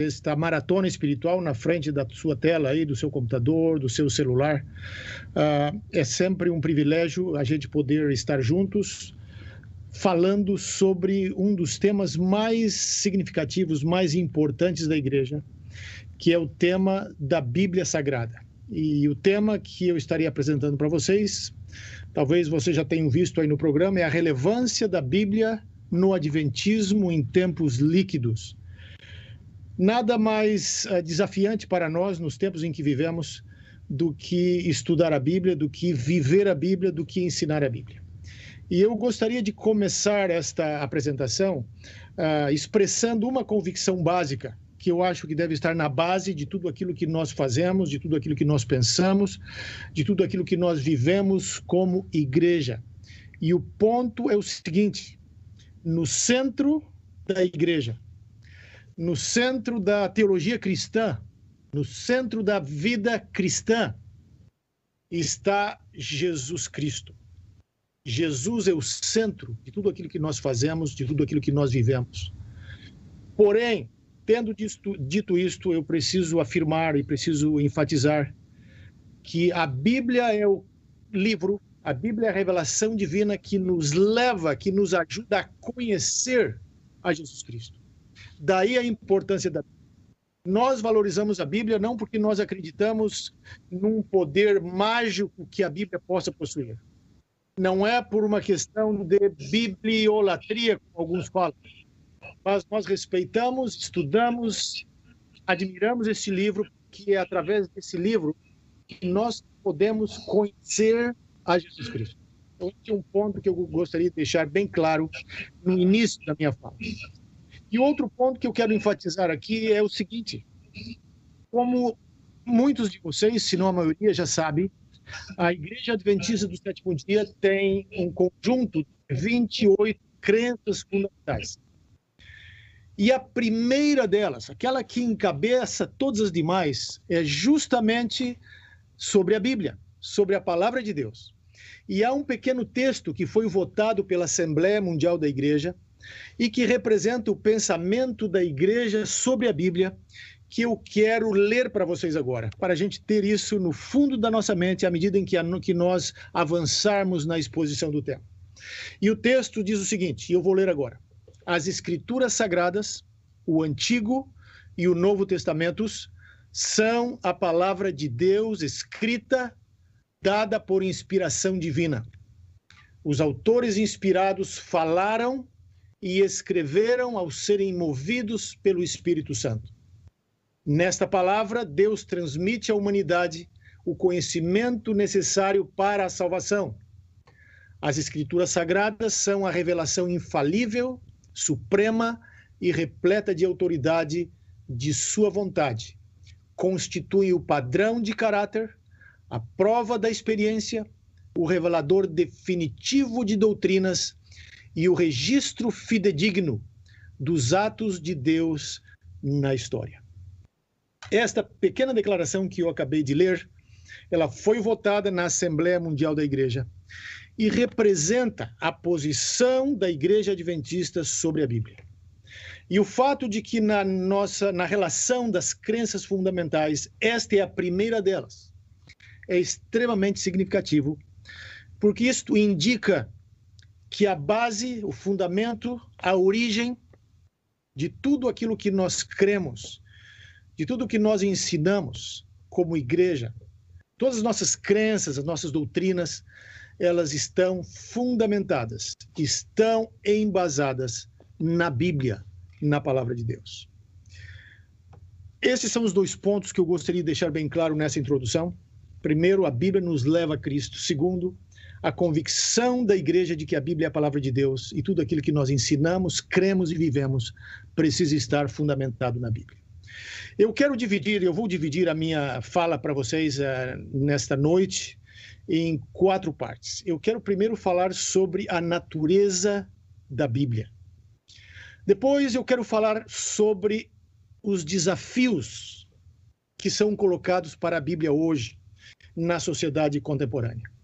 esta maratona espiritual na frente da sua tela aí, do seu computador, do seu celular. Uh, é sempre um privilégio a gente poder estar juntos falando sobre um dos temas mais significativos, mais importantes da igreja, que é o tema da Bíblia Sagrada. E o tema que eu estaria apresentando para vocês, talvez vocês já tenham visto aí no programa, é a relevância da Bíblia no Adventismo em tempos líquidos. Nada mais uh, desafiante para nós nos tempos em que vivemos do que estudar a Bíblia, do que viver a Bíblia, do que ensinar a Bíblia. E eu gostaria de começar esta apresentação uh, expressando uma convicção básica que eu acho que deve estar na base de tudo aquilo que nós fazemos, de tudo aquilo que nós pensamos, de tudo aquilo que nós vivemos como igreja. E o ponto é o seguinte: no centro da igreja, no centro da teologia cristã, no centro da vida cristã, está Jesus Cristo. Jesus é o centro de tudo aquilo que nós fazemos, de tudo aquilo que nós vivemos. Porém, tendo dito isto, eu preciso afirmar e preciso enfatizar que a Bíblia é o livro, a Bíblia é a revelação divina que nos leva, que nos ajuda a conhecer a Jesus Cristo. Daí a importância da. Nós valorizamos a Bíblia não porque nós acreditamos num poder mágico que a Bíblia possa possuir não é por uma questão de bibliolatria, como alguns falam, mas nós respeitamos, estudamos, admiramos este livro, que é através desse livro que nós podemos conhecer a Jesus Cristo. Este é um ponto que eu gostaria de deixar bem claro no início da minha fala. E outro ponto que eu quero enfatizar aqui é o seguinte: como muitos de vocês, se não a maioria, já sabem, a Igreja Adventista do Sétimo Dia tem um conjunto de 28 crenças fundamentais. E a primeira delas, aquela que encabeça todas as demais, é justamente sobre a Bíblia, sobre a palavra de Deus. E há um pequeno texto que foi votado pela Assembleia Mundial da Igreja e que representa o pensamento da igreja sobre a Bíblia que eu quero ler para vocês agora, para a gente ter isso no fundo da nossa mente à medida em que, que nós avançarmos na exposição do tema. E o texto diz o seguinte, e eu vou ler agora. As Escrituras Sagradas, o Antigo e o Novo Testamentos, são a palavra de Deus escrita, dada por inspiração divina. Os autores inspirados falaram e escreveram ao serem movidos pelo Espírito Santo. Nesta palavra, Deus transmite à humanidade o conhecimento necessário para a salvação. As Escrituras Sagradas são a revelação infalível, suprema e repleta de autoridade de Sua vontade. Constituem o padrão de caráter, a prova da experiência, o revelador definitivo de doutrinas e o registro fidedigno dos atos de Deus na história. Esta pequena declaração que eu acabei de ler, ela foi votada na Assembleia Mundial da Igreja e representa a posição da Igreja Adventista sobre a Bíblia. E o fato de que na nossa na relação das crenças fundamentais, esta é a primeira delas, é extremamente significativo, porque isto indica que a base, o fundamento, a origem de tudo aquilo que nós cremos de tudo que nós ensinamos como igreja, todas as nossas crenças, as nossas doutrinas, elas estão fundamentadas, estão embasadas na Bíblia, na palavra de Deus. Esses são os dois pontos que eu gostaria de deixar bem claro nessa introdução. Primeiro, a Bíblia nos leva a Cristo. Segundo, a convicção da igreja de que a Bíblia é a palavra de Deus e tudo aquilo que nós ensinamos, cremos e vivemos precisa estar fundamentado na Bíblia. Eu quero dividir, eu vou dividir a minha fala para vocês uh, nesta noite em quatro partes. Eu quero primeiro falar sobre a natureza da Bíblia. Depois eu quero falar sobre os desafios que são colocados para a Bíblia hoje na sociedade contemporânea.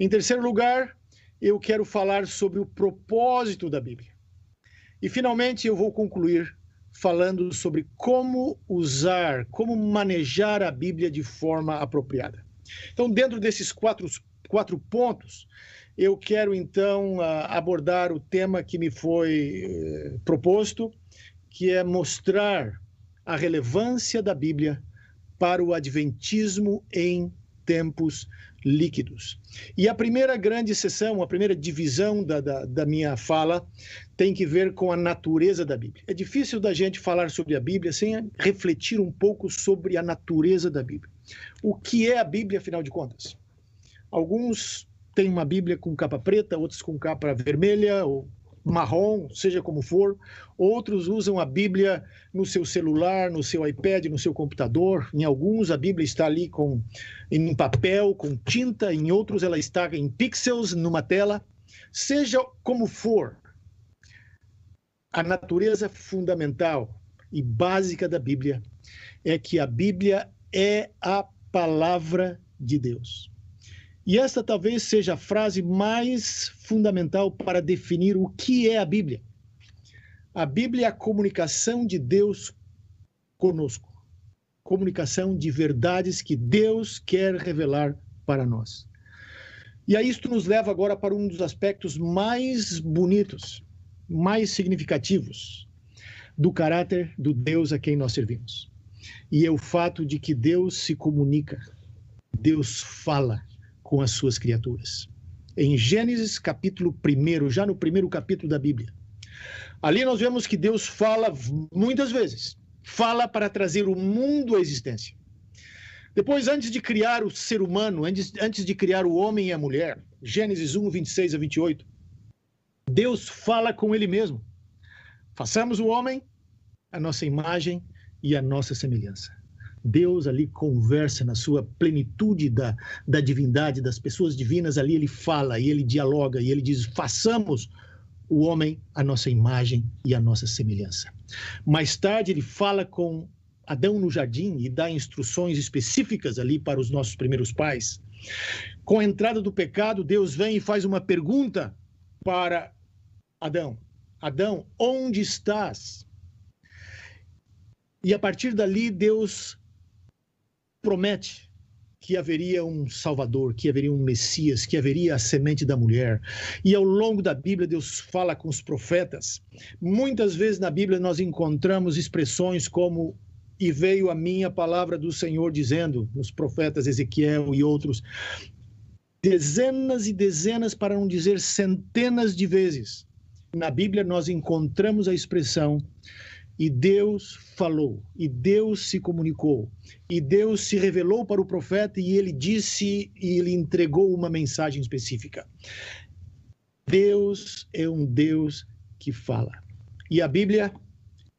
Em terceiro lugar, eu quero falar sobre o propósito da Bíblia. E finalmente eu vou concluir falando sobre como usar, como manejar a Bíblia de forma apropriada. Então, dentro desses quatro, quatro pontos, eu quero então abordar o tema que me foi eh, proposto, que é mostrar a relevância da Bíblia para o adventismo em tempos líquidos. E a primeira grande sessão, a primeira divisão da, da, da, minha fala tem que ver com a natureza da Bíblia. É difícil da gente falar sobre a Bíblia sem refletir um pouco sobre a natureza da Bíblia. O que é a Bíblia, afinal de contas? Alguns têm uma Bíblia com capa preta, outros com capa vermelha, ou marrom, seja como for. Outros usam a Bíblia no seu celular, no seu iPad, no seu computador. Em alguns a Bíblia está ali com em papel, com tinta, em outros ela está em pixels numa tela. Seja como for, a natureza fundamental e básica da Bíblia é que a Bíblia é a palavra de Deus. E esta talvez seja a frase mais fundamental para definir o que é a Bíblia. A Bíblia é a comunicação de Deus conosco. Comunicação de verdades que Deus quer revelar para nós. E aí isto nos leva agora para um dos aspectos mais bonitos, mais significativos do caráter do Deus a quem nós servimos. E é o fato de que Deus se comunica, Deus fala, com as suas criaturas. Em Gênesis capítulo 1, já no primeiro capítulo da Bíblia. Ali nós vemos que Deus fala muitas vezes. Fala para trazer o mundo à existência. Depois, antes de criar o ser humano, antes, antes de criar o homem e a mulher, Gênesis 1, 26 a 28, Deus fala com ele mesmo. Façamos o homem a nossa imagem e a nossa semelhança. Deus ali conversa na sua plenitude da, da divindade, das pessoas divinas, ali ele fala e ele dialoga e ele diz: façamos o homem a nossa imagem e a nossa semelhança. Mais tarde ele fala com Adão no jardim e dá instruções específicas ali para os nossos primeiros pais. Com a entrada do pecado, Deus vem e faz uma pergunta para Adão: Adão, onde estás? E a partir dali, Deus promete que haveria um Salvador, que haveria um Messias, que haveria a semente da mulher. E ao longo da Bíblia, Deus fala com os profetas. Muitas vezes na Bíblia nós encontramos expressões como e veio a minha palavra do Senhor dizendo, nos profetas Ezequiel e outros, dezenas e dezenas, para não dizer centenas de vezes. Na Bíblia nós encontramos a expressão e Deus falou, e Deus se comunicou, e Deus se revelou para o profeta e ele disse e ele entregou uma mensagem específica. Deus é um Deus que fala. E a Bíblia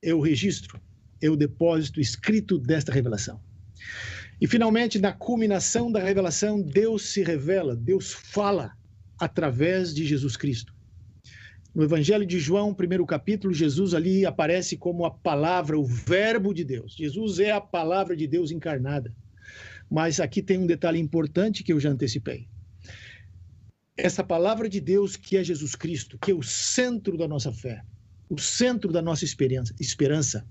é o registro, é o depósito escrito desta revelação. E finalmente, na culminação da revelação, Deus se revela, Deus fala através de Jesus Cristo. No Evangelho de João, primeiro capítulo, Jesus ali aparece como a palavra, o Verbo de Deus. Jesus é a palavra de Deus encarnada. Mas aqui tem um detalhe importante que eu já antecipei. Essa palavra de Deus, que é Jesus Cristo, que é o centro da nossa fé, o centro da nossa esperança, esperança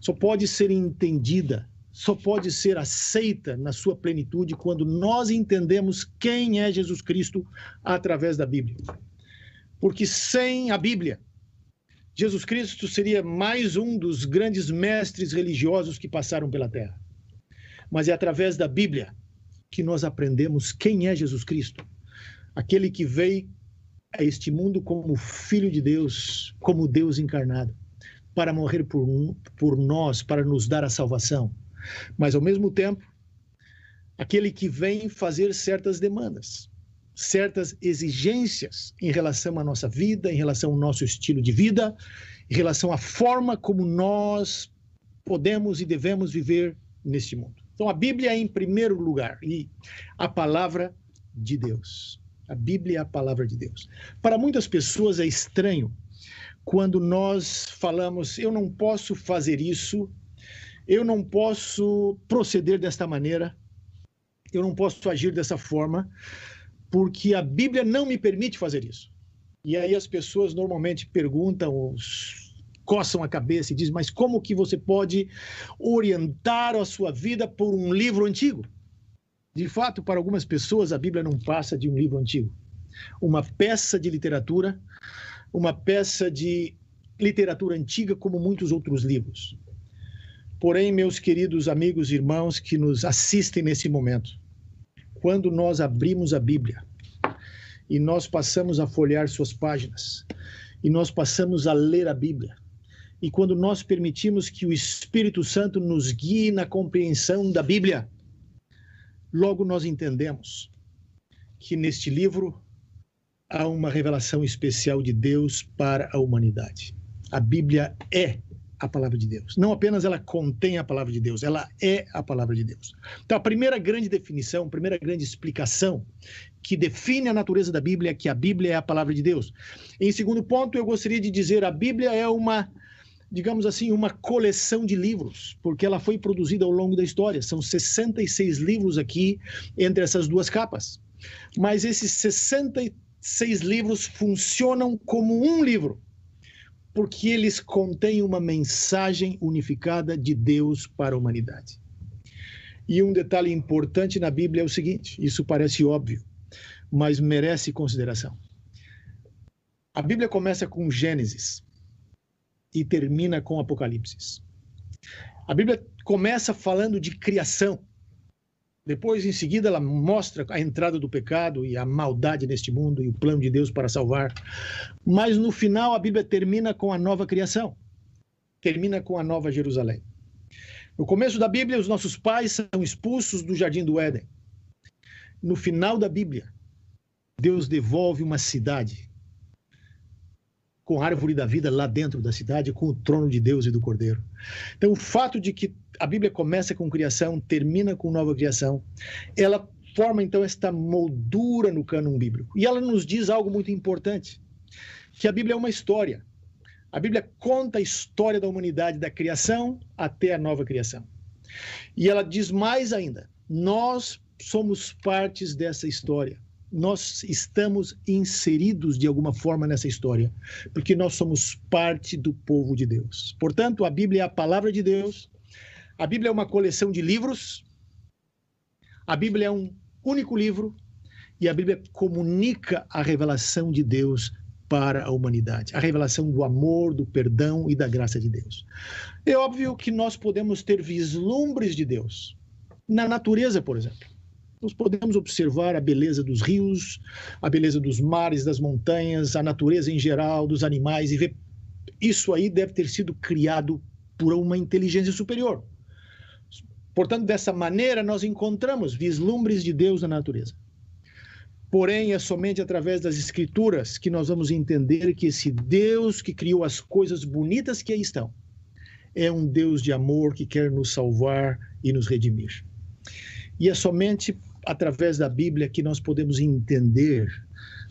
só pode ser entendida, só pode ser aceita na sua plenitude quando nós entendemos quem é Jesus Cristo através da Bíblia. Porque sem a Bíblia, Jesus Cristo seria mais um dos grandes mestres religiosos que passaram pela terra. Mas é através da Bíblia que nós aprendemos quem é Jesus Cristo, aquele que veio a este mundo como Filho de Deus, como Deus encarnado, para morrer por, por nós, para nos dar a salvação. Mas, ao mesmo tempo, aquele que vem fazer certas demandas certas exigências em relação à nossa vida, em relação ao nosso estilo de vida, em relação à forma como nós podemos e devemos viver neste mundo. Então, a Bíblia é em primeiro lugar e a palavra de Deus. A Bíblia é a palavra de Deus. Para muitas pessoas é estranho quando nós falamos, eu não posso fazer isso, eu não posso proceder desta maneira, eu não posso agir dessa forma, porque a Bíblia não me permite fazer isso. E aí as pessoas normalmente perguntam, coçam a cabeça e dizem: mas como que você pode orientar a sua vida por um livro antigo? De fato, para algumas pessoas, a Bíblia não passa de um livro antigo. Uma peça de literatura, uma peça de literatura antiga, como muitos outros livros. Porém, meus queridos amigos e irmãos que nos assistem nesse momento, quando nós abrimos a Bíblia e nós passamos a folhear suas páginas, e nós passamos a ler a Bíblia, e quando nós permitimos que o Espírito Santo nos guie na compreensão da Bíblia, logo nós entendemos que neste livro há uma revelação especial de Deus para a humanidade. A Bíblia é a palavra de Deus. Não apenas ela contém a palavra de Deus, ela é a palavra de Deus. Então, a primeira grande definição, a primeira grande explicação que define a natureza da Bíblia é que a Bíblia é a palavra de Deus. Em segundo ponto, eu gostaria de dizer a Bíblia é uma digamos assim, uma coleção de livros, porque ela foi produzida ao longo da história. São 66 livros aqui entre essas duas capas. Mas esses 66 livros funcionam como um livro, porque eles contêm uma mensagem unificada de Deus para a humanidade. E um detalhe importante na Bíblia é o seguinte: isso parece óbvio, mas merece consideração. A Bíblia começa com Gênesis e termina com Apocalipse. A Bíblia começa falando de criação. Depois, em seguida, ela mostra a entrada do pecado e a maldade neste mundo e o plano de Deus para salvar. Mas no final, a Bíblia termina com a nova criação. Termina com a nova Jerusalém. No começo da Bíblia, os nossos pais são expulsos do jardim do Éden. No final da Bíblia, Deus devolve uma cidade com a árvore da vida lá dentro da cidade, com o trono de Deus e do Cordeiro. Então, o fato de que a Bíblia começa com criação, termina com nova criação, ela forma então esta moldura no cânon bíblico. E ela nos diz algo muito importante, que a Bíblia é uma história. A Bíblia conta a história da humanidade, da criação até a nova criação. E ela diz mais ainda: nós somos partes dessa história nós estamos inseridos de alguma forma nessa história, porque nós somos parte do povo de Deus. Portanto, a Bíblia é a palavra de Deus, a Bíblia é uma coleção de livros, a Bíblia é um único livro e a Bíblia comunica a revelação de Deus para a humanidade, a revelação do amor, do perdão e da graça de Deus. É óbvio que nós podemos ter vislumbres de Deus na natureza, por exemplo nós podemos observar a beleza dos rios, a beleza dos mares, das montanhas, a natureza em geral, dos animais e ver isso aí deve ter sido criado por uma inteligência superior. Portanto, dessa maneira nós encontramos vislumbres de Deus na natureza. Porém, é somente através das escrituras que nós vamos entender que esse Deus que criou as coisas bonitas que aí estão é um Deus de amor que quer nos salvar e nos redimir. E é somente através da Bíblia que nós podemos entender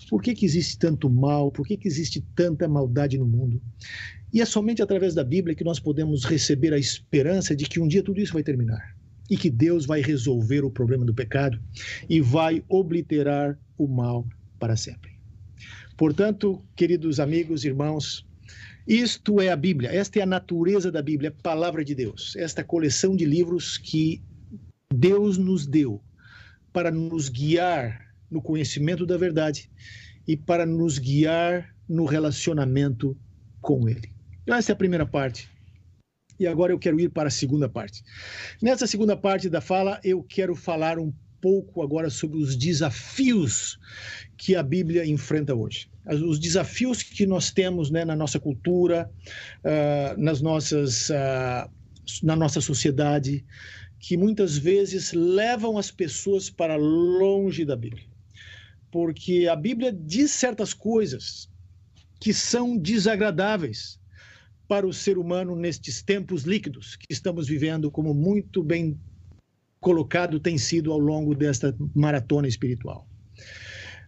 por que, que existe tanto mal, por que, que existe tanta maldade no mundo. E é somente através da Bíblia que nós podemos receber a esperança de que um dia tudo isso vai terminar e que Deus vai resolver o problema do pecado e vai obliterar o mal para sempre. Portanto, queridos amigos, irmãos, isto é a Bíblia, esta é a natureza da Bíblia, a palavra de Deus, esta coleção de livros que Deus nos deu para nos guiar no conhecimento da verdade e para nos guiar no relacionamento com Ele. Então, essa é a primeira parte. E agora eu quero ir para a segunda parte. Nessa segunda parte da fala, eu quero falar um pouco agora sobre os desafios que a Bíblia enfrenta hoje. Os desafios que nós temos né, na nossa cultura, uh, nas nossas, uh, na nossa sociedade, que muitas vezes levam as pessoas para longe da Bíblia. Porque a Bíblia diz certas coisas que são desagradáveis para o ser humano nestes tempos líquidos que estamos vivendo, como muito bem colocado tem sido ao longo desta maratona espiritual.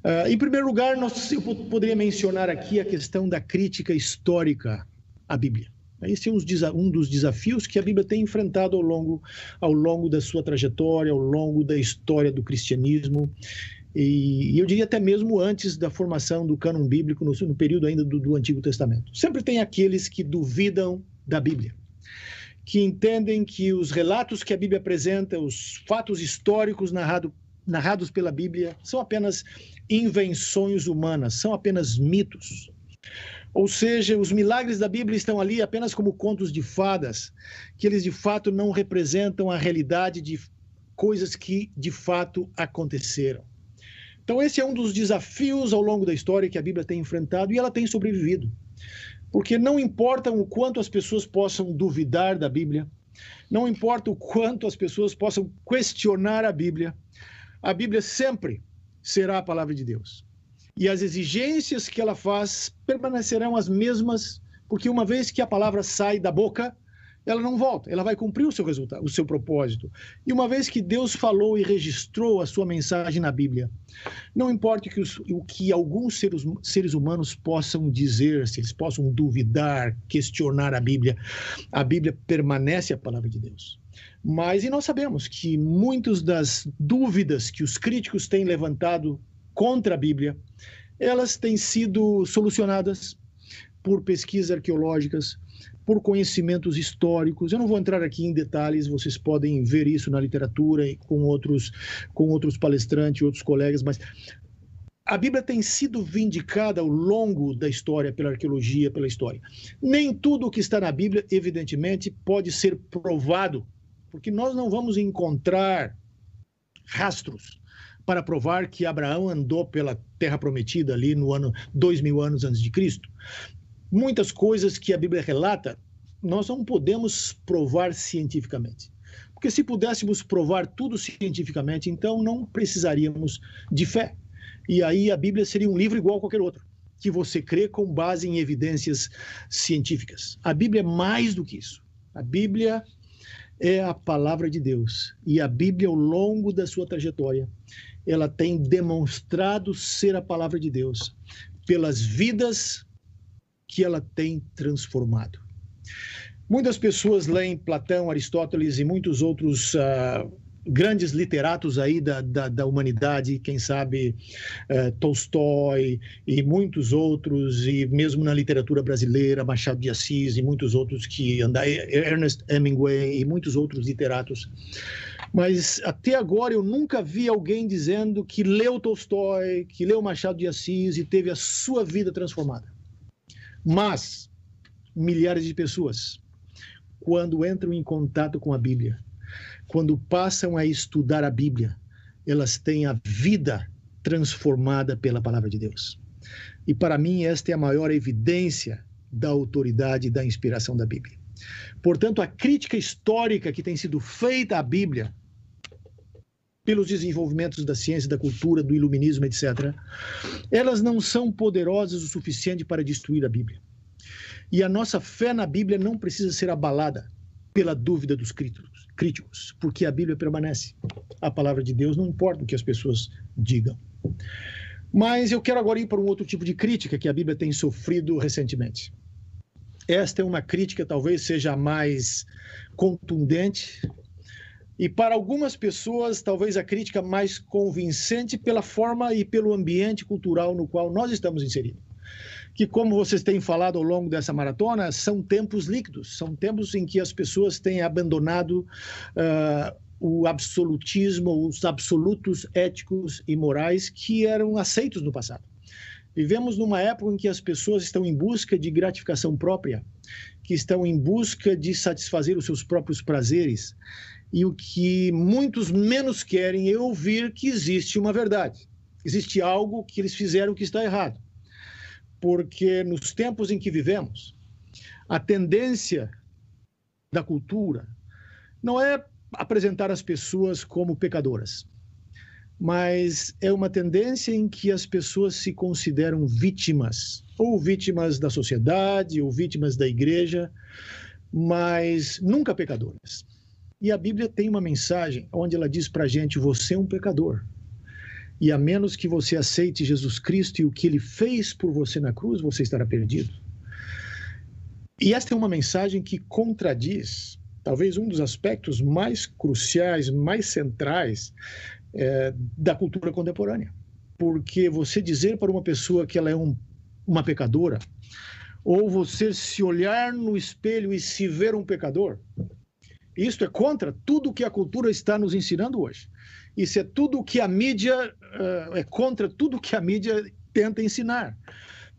Uh, em primeiro lugar, nós, eu poderia mencionar aqui a questão da crítica histórica à Bíblia. Esse é um dos desafios que a Bíblia tem enfrentado ao longo, ao longo da sua trajetória, ao longo da história do cristianismo. E, eu diria até mesmo antes da formação do cânon bíblico, no, no período ainda do, do Antigo Testamento. Sempre tem aqueles que duvidam da Bíblia, que entendem que os relatos que a Bíblia apresenta, os fatos históricos narrado, narrados pela Bíblia, são apenas invenções humanas, são apenas mitos. Ou seja, os milagres da Bíblia estão ali apenas como contos de fadas, que eles de fato não representam a realidade de coisas que de fato aconteceram. Então, esse é um dos desafios ao longo da história que a Bíblia tem enfrentado e ela tem sobrevivido. Porque não importa o quanto as pessoas possam duvidar da Bíblia, não importa o quanto as pessoas possam questionar a Bíblia, a Bíblia sempre será a palavra de Deus. E as exigências que ela faz permanecerão as mesmas, porque uma vez que a palavra sai da boca, ela não volta, ela vai cumprir o seu resultado, o seu propósito. E uma vez que Deus falou e registrou a sua mensagem na Bíblia, não importa que os, o que alguns seres, seres humanos possam dizer, se eles possam duvidar, questionar a Bíblia, a Bíblia permanece a palavra de Deus. Mas e nós sabemos que muitas das dúvidas que os críticos têm levantado contra a Bíblia, elas têm sido solucionadas por pesquisas arqueológicas, por conhecimentos históricos. Eu não vou entrar aqui em detalhes, vocês podem ver isso na literatura e com outros, com outros palestrantes, outros colegas, mas a Bíblia tem sido vindicada ao longo da história pela arqueologia, pela história. Nem tudo o que está na Bíblia, evidentemente, pode ser provado, porque nós não vamos encontrar rastros para provar que Abraão andou pela Terra Prometida ali no ano dois mil anos antes de Cristo muitas coisas que a Bíblia relata, nós não podemos provar cientificamente. Porque se pudéssemos provar tudo cientificamente, então não precisaríamos de fé. E aí a Bíblia seria um livro igual a qualquer outro, que você crê com base em evidências científicas. A Bíblia é mais do que isso. A Bíblia é a palavra de Deus. E a Bíblia, ao longo da sua trajetória, ela tem demonstrado ser a palavra de Deus pelas vidas que ela tem transformado. Muitas pessoas leem Platão, Aristóteles e muitos outros uh, grandes literatos aí da, da, da humanidade, quem sabe uh, Tolstói e muitos outros, e mesmo na literatura brasileira, Machado de Assis e muitos outros que andam, Ernest Hemingway e muitos outros literatos. Mas até agora eu nunca vi alguém dizendo que leu Tolstói, que leu Machado de Assis e teve a sua vida transformada. Mas milhares de pessoas, quando entram em contato com a Bíblia, quando passam a estudar a Bíblia, elas têm a vida transformada pela palavra de Deus. E para mim, esta é a maior evidência da autoridade e da inspiração da Bíblia. Portanto, a crítica histórica que tem sido feita à Bíblia, pelos desenvolvimentos da ciência, da cultura, do iluminismo, etc., elas não são poderosas o suficiente para destruir a Bíblia. E a nossa fé na Bíblia não precisa ser abalada pela dúvida dos críticos, porque a Bíblia permanece. A palavra de Deus não importa o que as pessoas digam. Mas eu quero agora ir para um outro tipo de crítica que a Bíblia tem sofrido recentemente. Esta é uma crítica, talvez seja a mais contundente, e para algumas pessoas, talvez a crítica mais convincente pela forma e pelo ambiente cultural no qual nós estamos inseridos. Que, como vocês têm falado ao longo dessa maratona, são tempos líquidos, são tempos em que as pessoas têm abandonado uh, o absolutismo, os absolutos éticos e morais que eram aceitos no passado. Vivemos numa época em que as pessoas estão em busca de gratificação própria, que estão em busca de satisfazer os seus próprios prazeres, e o que muitos menos querem é ouvir que existe uma verdade. Existe algo que eles fizeram que está errado. Porque nos tempos em que vivemos, a tendência da cultura não é apresentar as pessoas como pecadoras, mas é uma tendência em que as pessoas se consideram vítimas, ou vítimas da sociedade, ou vítimas da igreja, mas nunca pecadoras. E a Bíblia tem uma mensagem onde ela diz para gente: você é um pecador. E a menos que você aceite Jesus Cristo e o que ele fez por você na cruz, você estará perdido. E esta é uma mensagem que contradiz, talvez, um dos aspectos mais cruciais, mais centrais é, da cultura contemporânea. porque você dizer para uma pessoa que ela é um, uma pecadora, ou você se olhar no espelho e se ver um pecador, isto é contra tudo que a cultura está nos ensinando hoje. Isso é tudo que a mídia uh, é contra tudo que a mídia tenta ensinar,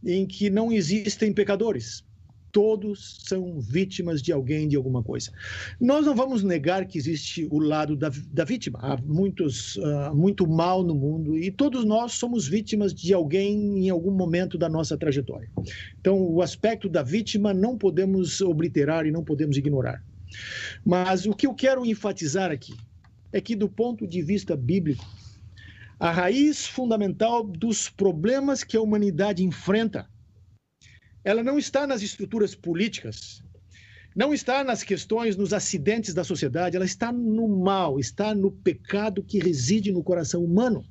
em que não existem pecadores. Todos são vítimas de alguém, de alguma coisa. Nós não vamos negar que existe o lado da, da vítima. Há muitos, uh, muito mal no mundo e todos nós somos vítimas de alguém em algum momento da nossa trajetória. Então, o aspecto da vítima não podemos obliterar e não podemos ignorar. Mas o que eu quero enfatizar aqui é que, do ponto de vista bíblico, a raiz fundamental dos problemas que a humanidade enfrenta, ela não está nas estruturas políticas, não está nas questões, nos acidentes da sociedade, ela está no mal, está no pecado que reside no coração humano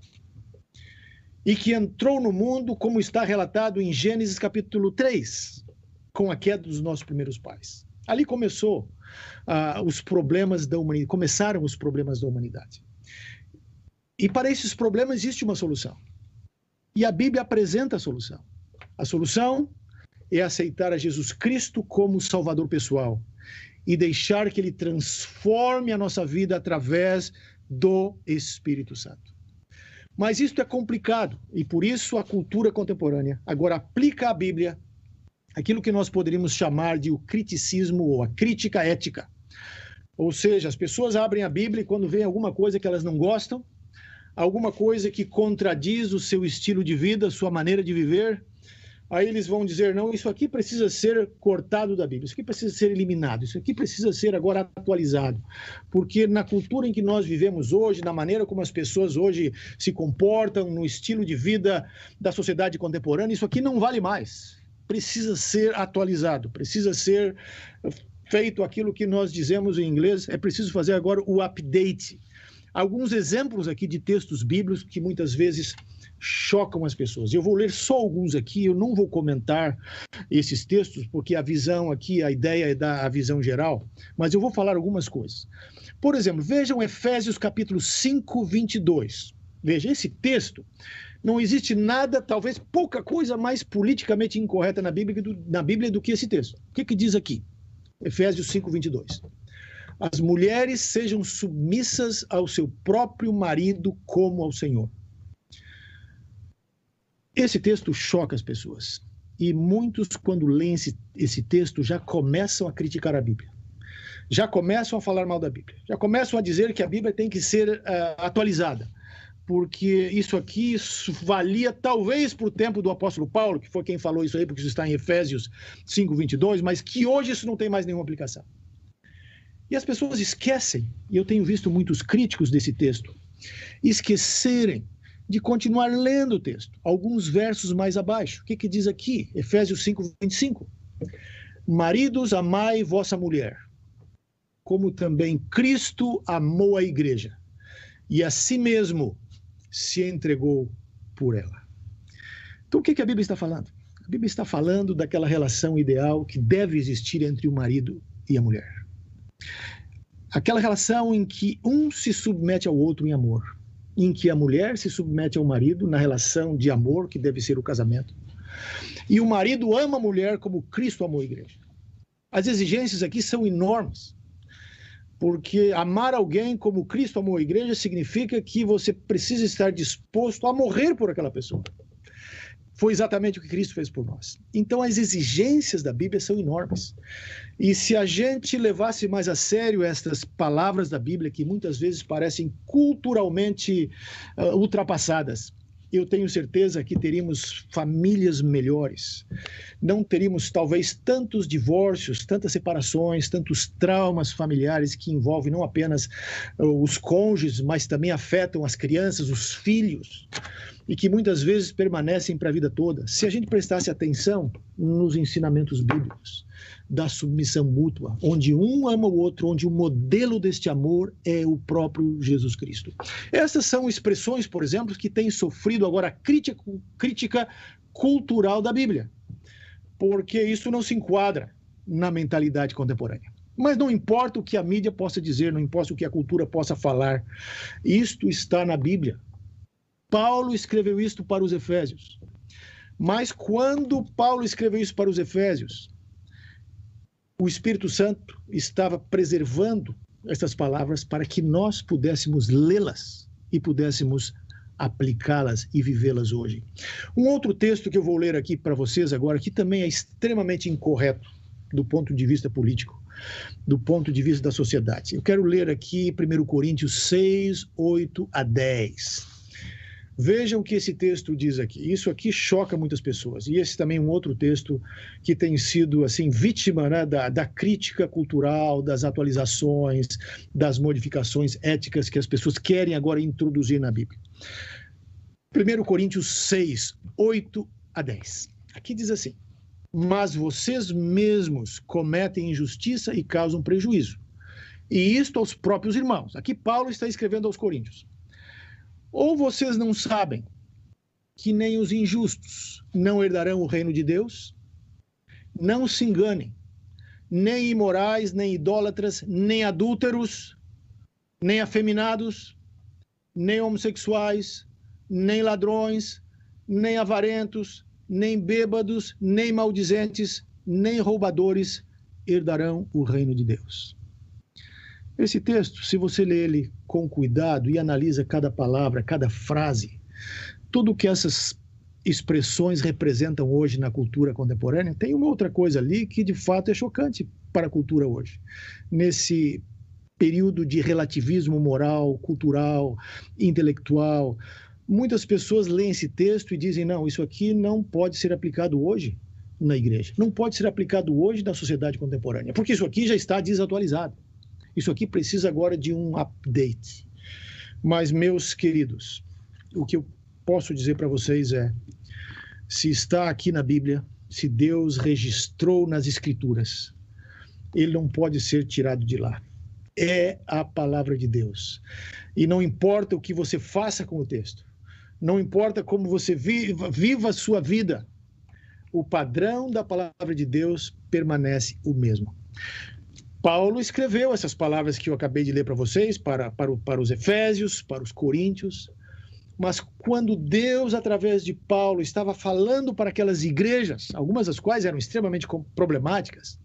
e que entrou no mundo, como está relatado em Gênesis capítulo 3, com a queda dos nossos primeiros pais. Ali começou uh, os problemas da humanidade, começaram os problemas da humanidade. E para esses problemas existe uma solução. E a Bíblia apresenta a solução. A solução é aceitar a Jesus Cristo como Salvador pessoal e deixar que ele transforme a nossa vida através do Espírito Santo. Mas isso é complicado e por isso a cultura contemporânea agora aplica a Bíblia aquilo que nós poderíamos chamar de o criticismo ou a crítica ética. Ou seja, as pessoas abrem a Bíblia e quando vem alguma coisa que elas não gostam, alguma coisa que contradiz o seu estilo de vida, sua maneira de viver, aí eles vão dizer: não, isso aqui precisa ser cortado da Bíblia, isso aqui precisa ser eliminado, isso aqui precisa ser agora atualizado. Porque na cultura em que nós vivemos hoje, na maneira como as pessoas hoje se comportam, no estilo de vida da sociedade contemporânea, isso aqui não vale mais. Precisa ser atualizado, precisa ser feito aquilo que nós dizemos em inglês, é preciso fazer agora o update alguns exemplos aqui de textos bíblicos que muitas vezes chocam as pessoas. Eu vou ler só alguns aqui, eu não vou comentar esses textos, porque a visão aqui, a ideia é dar a visão geral, mas eu vou falar algumas coisas. Por exemplo, vejam Efésios capítulo 5, 22. Veja, esse texto, não existe nada, talvez pouca coisa mais politicamente incorreta na Bíblia do, na Bíblia do que esse texto. O que, que diz aqui? Efésios 5, 22 as mulheres sejam submissas ao seu próprio marido como ao Senhor. Esse texto choca as pessoas. E muitos, quando leem esse, esse texto, já começam a criticar a Bíblia. Já começam a falar mal da Bíblia. Já começam a dizer que a Bíblia tem que ser uh, atualizada. Porque isso aqui isso valia talvez para o tempo do apóstolo Paulo, que foi quem falou isso aí, porque isso está em Efésios 5, 22, mas que hoje isso não tem mais nenhuma aplicação. E as pessoas esquecem, e eu tenho visto muitos críticos desse texto, esquecerem de continuar lendo o texto, alguns versos mais abaixo. O que, que diz aqui? Efésios 5, 25. Maridos, amai vossa mulher, como também Cristo amou a igreja, e a si mesmo se entregou por ela. Então, o que, que a Bíblia está falando? A Bíblia está falando daquela relação ideal que deve existir entre o marido e a mulher. Aquela relação em que um se submete ao outro em amor, em que a mulher se submete ao marido na relação de amor que deve ser o casamento. E o marido ama a mulher como Cristo amou a igreja. As exigências aqui são enormes. Porque amar alguém como Cristo amou a igreja significa que você precisa estar disposto a morrer por aquela pessoa foi exatamente o que Cristo fez por nós. Então, as exigências da Bíblia são enormes. E se a gente levasse mais a sério estas palavras da Bíblia, que muitas vezes parecem culturalmente uh, ultrapassadas, eu tenho certeza que teríamos famílias melhores. Não teríamos, talvez, tantos divórcios, tantas separações, tantos traumas familiares que envolvem não apenas uh, os cônjuges, mas também afetam as crianças, os filhos e que muitas vezes permanecem para a vida toda, se a gente prestasse atenção nos ensinamentos bíblicos da submissão mútua, onde um ama o outro, onde o modelo deste amor é o próprio Jesus Cristo. Essas são expressões, por exemplo, que têm sofrido agora a crítica, crítica cultural da Bíblia, porque isso não se enquadra na mentalidade contemporânea. Mas não importa o que a mídia possa dizer, não importa o que a cultura possa falar, isto está na Bíblia Paulo escreveu isto para os Efésios. Mas quando Paulo escreveu isso para os Efésios, o Espírito Santo estava preservando essas palavras para que nós pudéssemos lê-las e pudéssemos aplicá-las e vivê-las hoje. Um outro texto que eu vou ler aqui para vocês agora, que também é extremamente incorreto do ponto de vista político, do ponto de vista da sociedade. Eu quero ler aqui 1 Coríntios 6, 8 a 10. Vejam o que esse texto diz aqui. Isso aqui choca muitas pessoas. E esse também é um outro texto que tem sido assim vítima né, da, da crítica cultural, das atualizações, das modificações éticas que as pessoas querem agora introduzir na Bíblia. 1 Coríntios 6, 8 a 10. Aqui diz assim: Mas vocês mesmos cometem injustiça e causam prejuízo. E isto aos próprios irmãos. Aqui Paulo está escrevendo aos Coríntios. Ou vocês não sabem que nem os injustos não herdarão o reino de Deus? Não se enganem, nem imorais, nem idólatras, nem adúlteros, nem afeminados, nem homossexuais, nem ladrões, nem avarentos, nem bêbados, nem maldizentes, nem roubadores herdarão o reino de Deus. Esse texto, se você lê ele com cuidado e analisa cada palavra, cada frase, tudo que essas expressões representam hoje na cultura contemporânea, tem uma outra coisa ali que de fato é chocante para a cultura hoje. Nesse período de relativismo moral, cultural, intelectual, muitas pessoas leem esse texto e dizem: não, isso aqui não pode ser aplicado hoje na igreja, não pode ser aplicado hoje na sociedade contemporânea, porque isso aqui já está desatualizado. Isso aqui precisa agora de um update. Mas, meus queridos, o que eu posso dizer para vocês é: se está aqui na Bíblia, se Deus registrou nas Escrituras, ele não pode ser tirado de lá. É a palavra de Deus. E não importa o que você faça com o texto, não importa como você viva, viva a sua vida, o padrão da palavra de Deus permanece o mesmo. Paulo escreveu essas palavras que eu acabei de ler para vocês, para, para, para os Efésios, para os Coríntios. Mas quando Deus, através de Paulo, estava falando para aquelas igrejas, algumas das quais eram extremamente problemáticas,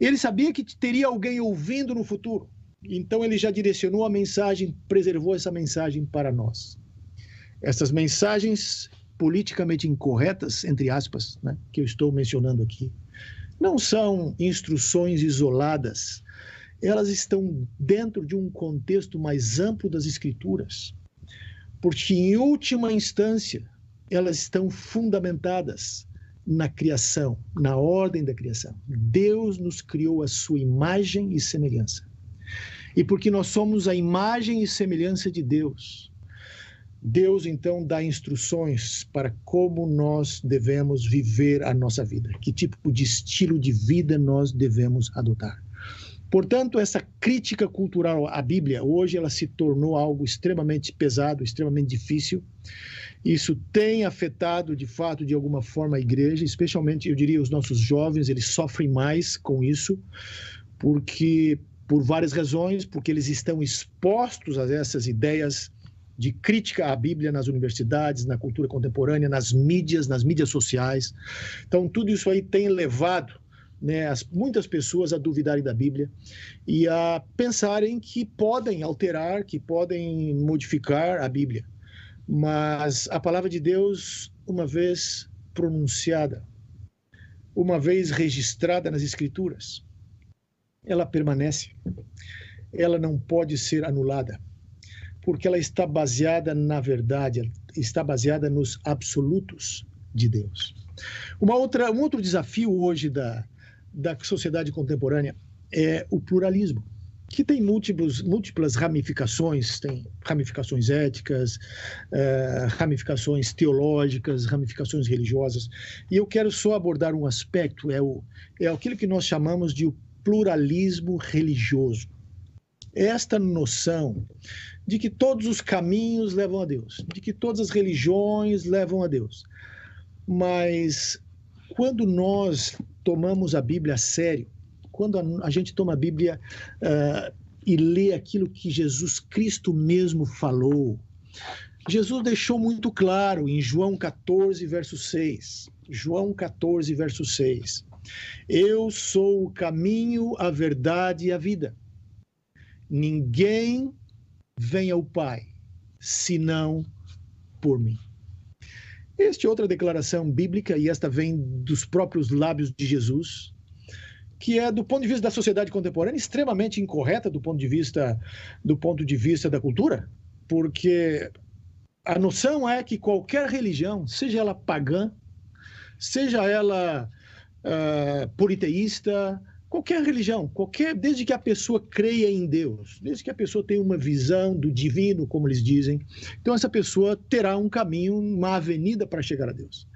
ele sabia que teria alguém ouvindo no futuro. Então ele já direcionou a mensagem, preservou essa mensagem para nós. Essas mensagens politicamente incorretas, entre aspas, né, que eu estou mencionando aqui, não são instruções isoladas, elas estão dentro de um contexto mais amplo das Escrituras, porque, em última instância, elas estão fundamentadas na criação, na ordem da criação. Deus nos criou a sua imagem e semelhança. E porque nós somos a imagem e semelhança de Deus, Deus então dá instruções para como nós devemos viver a nossa vida, que tipo de estilo de vida nós devemos adotar. Portanto, essa crítica cultural à Bíblia hoje ela se tornou algo extremamente pesado, extremamente difícil. Isso tem afetado de fato de alguma forma a igreja, especialmente eu diria os nossos jovens, eles sofrem mais com isso, porque por várias razões, porque eles estão expostos a essas ideias de crítica à Bíblia nas universidades, na cultura contemporânea, nas mídias, nas mídias sociais. Então, tudo isso aí tem levado né, as, muitas pessoas a duvidarem da Bíblia e a pensarem que podem alterar, que podem modificar a Bíblia. Mas a palavra de Deus, uma vez pronunciada, uma vez registrada nas Escrituras, ela permanece. Ela não pode ser anulada porque ela está baseada na verdade, está baseada nos absolutos de Deus. Uma outra, um outro desafio hoje da, da sociedade contemporânea é o pluralismo, que tem múltiplos, múltiplas ramificações, tem ramificações éticas, uh, ramificações teológicas, ramificações religiosas. E eu quero só abordar um aspecto, é, o, é aquilo que nós chamamos de pluralismo religioso. Esta noção de que todos os caminhos levam a Deus, de que todas as religiões levam a Deus. Mas quando nós tomamos a Bíblia a sério, quando a, gente toma a Bíblia uh, e lê aquilo que Jesus Cristo mesmo falou, Jesus deixou muito claro em João 14, verso 6. João 14, verso 6. Eu sou o caminho, a verdade e a vida. Ninguém vem ao Pai senão por mim. Esta é outra declaração bíblica, e esta vem dos próprios lábios de Jesus, que é, do ponto de vista da sociedade contemporânea, extremamente incorreta do ponto de vista, do ponto de vista da cultura, porque a noção é que qualquer religião, seja ela pagã, seja ela uh, politeísta, qualquer religião, qualquer, desde que a pessoa creia em Deus, desde que a pessoa tenha uma visão do divino, como eles dizem, então essa pessoa terá um caminho, uma avenida para chegar a Deus.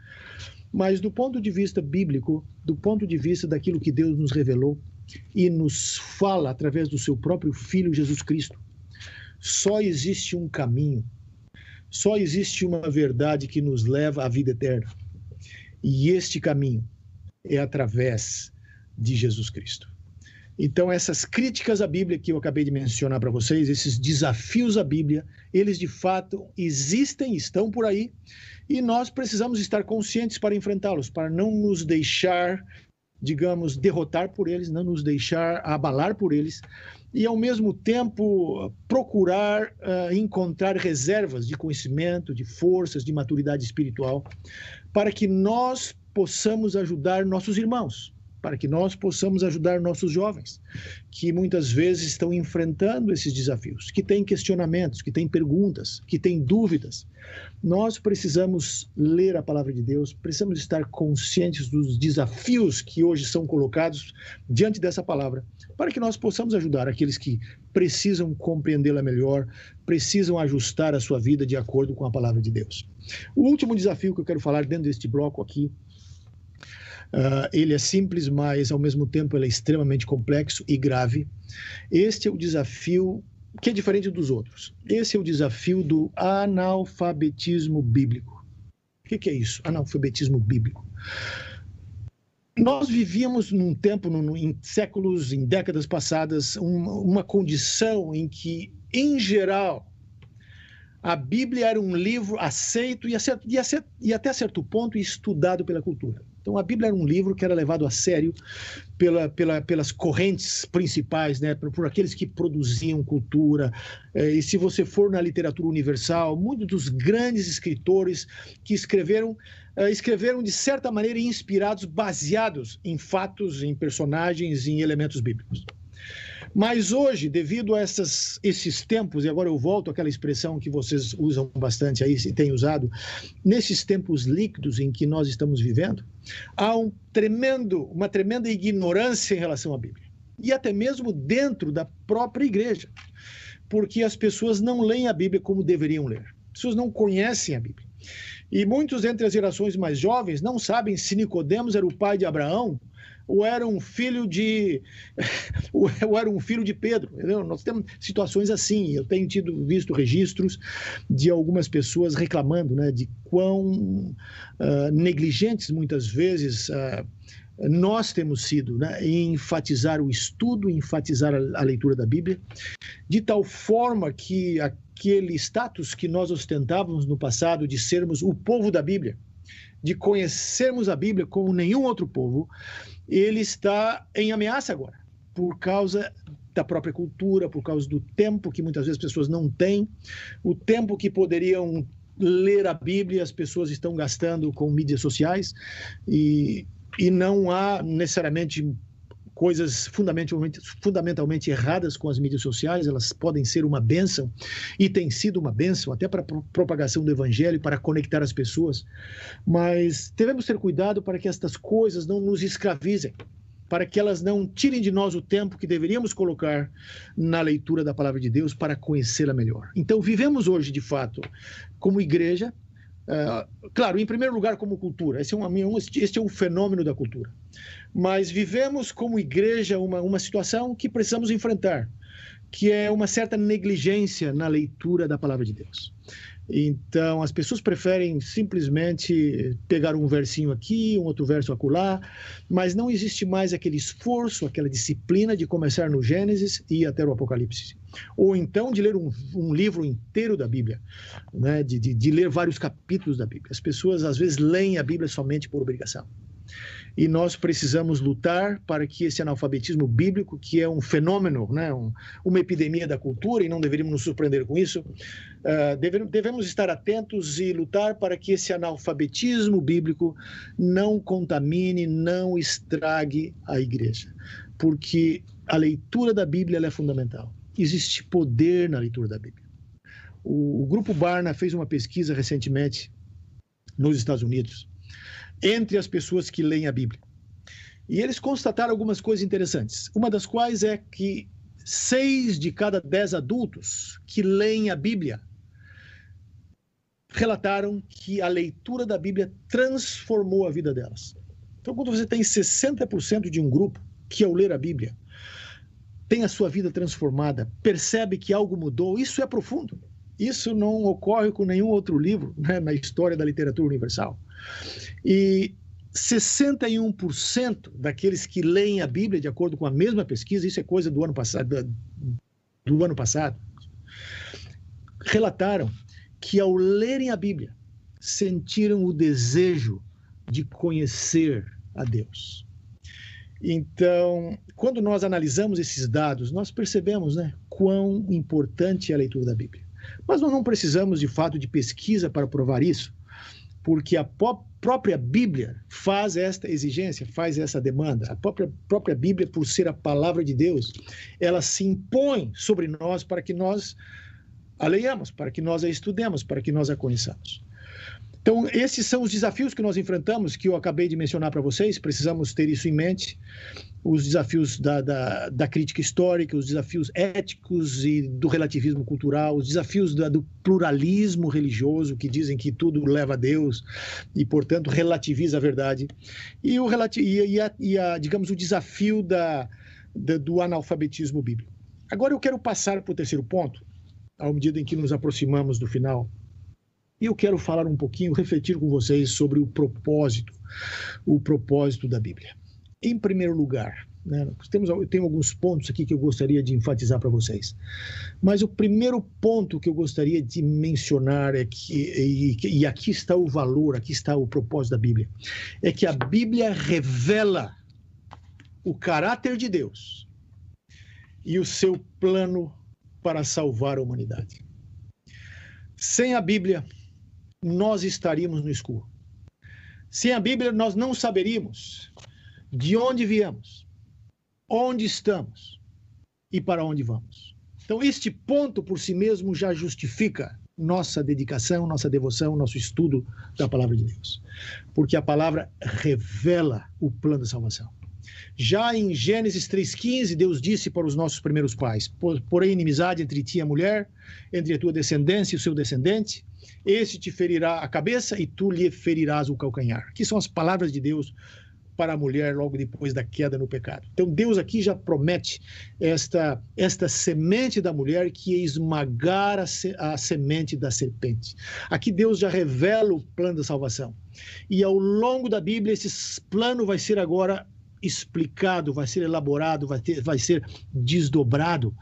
Mas do ponto de vista bíblico, do ponto de vista daquilo que Deus nos revelou e nos fala através do seu próprio Filho Jesus Cristo, só existe um caminho, só existe uma verdade que nos leva à vida eterna. E este caminho é através de Jesus Cristo. Então, essas críticas à Bíblia que eu acabei de mencionar para vocês, esses desafios à Bíblia, eles de fato existem, estão por aí, e nós precisamos estar conscientes para enfrentá-los, para não nos deixar, digamos, derrotar por eles, não nos deixar abalar por eles, e ao mesmo tempo procurar uh, encontrar reservas de conhecimento, de forças, de maturidade espiritual, para que nós possamos ajudar nossos irmãos, para que nós possamos ajudar nossos jovens, que muitas vezes estão enfrentando esses desafios, que têm questionamentos, que têm perguntas, que têm dúvidas. Nós precisamos ler a palavra de Deus, precisamos estar conscientes dos desafios que hoje são colocados diante dessa palavra, para que nós possamos ajudar aqueles que precisam compreendê-la melhor, precisam ajustar a sua vida de acordo com a palavra de Deus. O último desafio que eu quero falar dentro deste bloco aqui Uh, ele é simples, mas ao mesmo tempo ele é extremamente complexo e grave. Este é o desafio que é diferente dos outros. Esse é o desafio do analfabetismo bíblico. O que, que é isso? Analfabetismo bíblico. Nós vivíamos num tempo, num, em séculos, em décadas passadas, uma, uma condição em que, em geral, a Bíblia era um livro aceito e, e, e até certo ponto estudado pela cultura. Então a Bíblia era um livro que era levado a sério pela, pela, pelas correntes principais, né, por, por aqueles que produziam cultura. É, e se você for na literatura universal, muitos dos grandes escritores que escreveram é, escreveram de certa maneira inspirados, baseados em fatos, em personagens, em elementos bíblicos. Mas hoje, devido a essas, esses tempos, e agora eu volto àquela expressão que vocês usam bastante aí, e têm usado, nesses tempos líquidos em que nós estamos vivendo, há um tremendo, uma tremenda ignorância em relação à Bíblia. E até mesmo dentro da própria igreja. Porque as pessoas não leem a Bíblia como deveriam ler. As pessoas não conhecem a Bíblia. E muitos entre as gerações mais jovens não sabem se Nicodemos era o pai de Abraão ou era um filho de ou era um filho de Pedro. Entendeu? Nós temos situações assim. Eu tenho tido visto registros de algumas pessoas reclamando, né, de quão uh, negligentes muitas vezes uh, nós temos sido né, em enfatizar o estudo, enfatizar a, a leitura da Bíblia, de tal forma que aquele status que nós ostentávamos no passado de sermos o povo da Bíblia, de conhecermos a Bíblia como nenhum outro povo, ele está em ameaça agora, por causa da própria cultura, por causa do tempo que muitas vezes as pessoas não têm, o tempo que poderiam ler a Bíblia, as pessoas estão gastando com mídias sociais e, e não há necessariamente coisas fundamentalmente, fundamentalmente erradas com as mídias sociais, elas podem ser uma bênção e tem sido uma bênção até para a propagação do evangelho, para conectar as pessoas, mas devemos ter cuidado para que estas coisas não nos escravizem, para que elas não tirem de nós o tempo que deveríamos colocar na leitura da palavra de Deus para conhecê-la melhor. Então, vivemos hoje, de fato, como igreja, uh, claro, em primeiro lugar, como cultura, esse é, um, esse é um fenômeno da cultura mas vivemos como igreja uma, uma situação que precisamos enfrentar, que é uma certa negligência na leitura da palavra de Deus. Então, as pessoas preferem simplesmente pegar um versinho aqui, um outro verso acolá, mas não existe mais aquele esforço, aquela disciplina de começar no Gênesis e ir até o Apocalipse. Ou então de ler um, um livro inteiro da Bíblia, né? de, de, de ler vários capítulos da Bíblia. As pessoas, às vezes, leem a Bíblia somente por obrigação e nós precisamos lutar para que esse analfabetismo bíblico, que é um fenômeno, né, um, uma epidemia da cultura, e não deveríamos nos surpreender com isso, uh, deve, devemos estar atentos e lutar para que esse analfabetismo bíblico não contamine, não estrague a igreja, porque a leitura da Bíblia é fundamental. Existe poder na leitura da Bíblia. O, o Grupo Barna fez uma pesquisa recentemente nos Estados Unidos entre as pessoas que leem a Bíblia. E eles constataram algumas coisas interessantes. Uma das quais é que seis de cada dez adultos que leem a Bíblia relataram que a leitura da Bíblia transformou a vida delas. Então, quando você tem 60% de um grupo que, ao ler a Bíblia, tem a sua vida transformada, percebe que algo mudou, isso é profundo. Isso não ocorre com nenhum outro livro né, na história da literatura universal. E 61% daqueles que leem a Bíblia, de acordo com a mesma pesquisa, isso é coisa do ano passado, do ano passado, relataram que ao lerem a Bíblia, sentiram o desejo de conhecer a Deus. Então, quando nós analisamos esses dados, nós percebemos né, quão importante é a leitura da Bíblia. Mas nós não precisamos, de fato, de pesquisa para provar isso porque a própria Bíblia faz esta exigência, faz essa demanda. A própria, própria Bíblia, por ser a palavra de Deus, ela se impõe sobre nós para que nós a leiamos, para que nós a estudemos, para que nós a conheçamos. Então, esses são os desafios que nós enfrentamos, que eu acabei de mencionar para vocês, precisamos ter isso em mente os desafios da, da, da, crítica histórica, os desafios éticos e do relativismo cultural, os desafios da, do pluralismo religioso, que dizem que tudo leva a Deus e, portanto, relativiza a verdade, e, o, e, a, e a, digamos, o desafio da, da, do analfabetismo bíblico. Agora eu quero passar para o terceiro ponto, à medida em que nos aproximamos do final, e eu quero falar um pouquinho, refletir com vocês sobre o propósito, o propósito da Bíblia. Em primeiro lugar, né, temos, eu tenho alguns pontos aqui que eu gostaria de enfatizar para vocês. Mas o primeiro ponto que eu gostaria de mencionar é que, e, e aqui está o valor, aqui está o propósito da Bíblia, é que a Bíblia revela o caráter de Deus e o seu plano para salvar a humanidade. Sem a Bíblia, nós estaríamos no escuro. Sem a Bíblia, nós não saberíamos de onde viemos, onde estamos e para onde vamos. Então, este ponto por si mesmo já justifica nossa dedicação, nossa devoção, nosso estudo da palavra de Deus. Porque a palavra revela o plano da salvação. Já em Gênesis 3,15, Deus disse para os nossos primeiros pais: Porém, inimizade entre ti e a mulher, entre a tua descendência e o seu descendente, esse te ferirá a cabeça e tu lhe ferirás o calcanhar. Que são as palavras de Deus para a mulher logo depois da queda no pecado. Então Deus aqui já promete esta esta semente da mulher que ia esmagar a, se, a semente da serpente. Aqui Deus já revela o plano da salvação. E ao longo da Bíblia esse plano vai ser agora explicado, vai ser elaborado, vai, ter, vai ser desdobrado.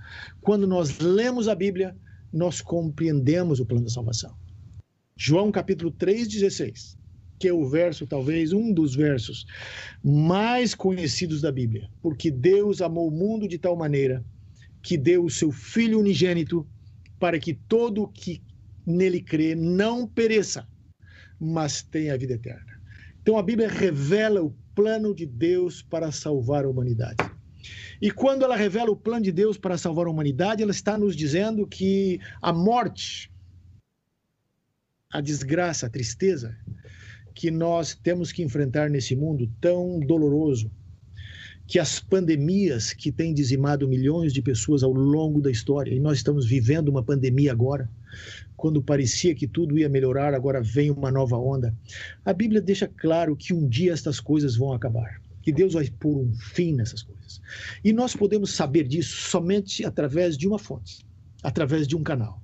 Quando nós lemos a Bíblia, nós compreendemos o plano da salvação. João capítulo 3,16 que é o verso, talvez um dos versos mais conhecidos da Bíblia. Porque Deus amou o mundo de tal maneira que deu o seu Filho unigênito para que todo o que nele crê não pereça, mas tenha a vida eterna. Então a Bíblia revela o plano de Deus para salvar a humanidade. E quando ela revela o plano de Deus para salvar a humanidade, ela está nos dizendo que a morte, a desgraça, a tristeza, que nós temos que enfrentar nesse mundo tão doloroso, que as pandemias que têm dizimado milhões de pessoas ao longo da história, e nós estamos vivendo uma pandemia agora, quando parecia que tudo ia melhorar, agora vem uma nova onda. A Bíblia deixa claro que um dia estas coisas vão acabar. que Deus vai pôr um fim nessas coisas. E nós podemos saber disso somente através de uma fonte, através de um canal,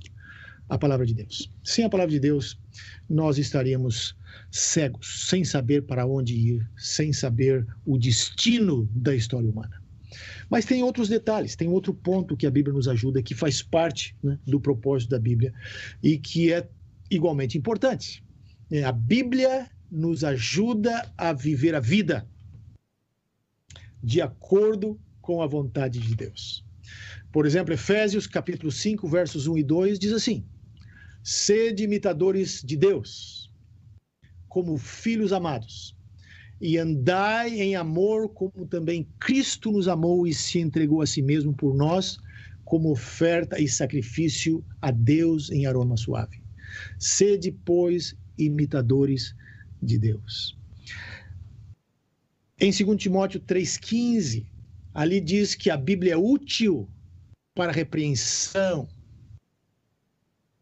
a palavra de Deus. Sem a palavra de Deus, nós estaríamos cegos, sem saber para onde ir, sem saber o destino da história humana. Mas tem outros detalhes, tem outro ponto que a Bíblia nos ajuda, que faz parte né, do propósito da Bíblia e que é igualmente importante. É, a Bíblia nos ajuda a viver a vida de acordo com a vontade de Deus. Por exemplo, Efésios capítulo 5, versos 1 e 2 diz assim: Sede imitadores de Deus, como filhos amados, e andai em amor, como também Cristo nos amou e se entregou a si mesmo por nós, como oferta e sacrifício a Deus em aroma suave. Sede, pois, imitadores de Deus. Em 2 Timóteo 3,15, ali diz que a Bíblia é útil para repreensão.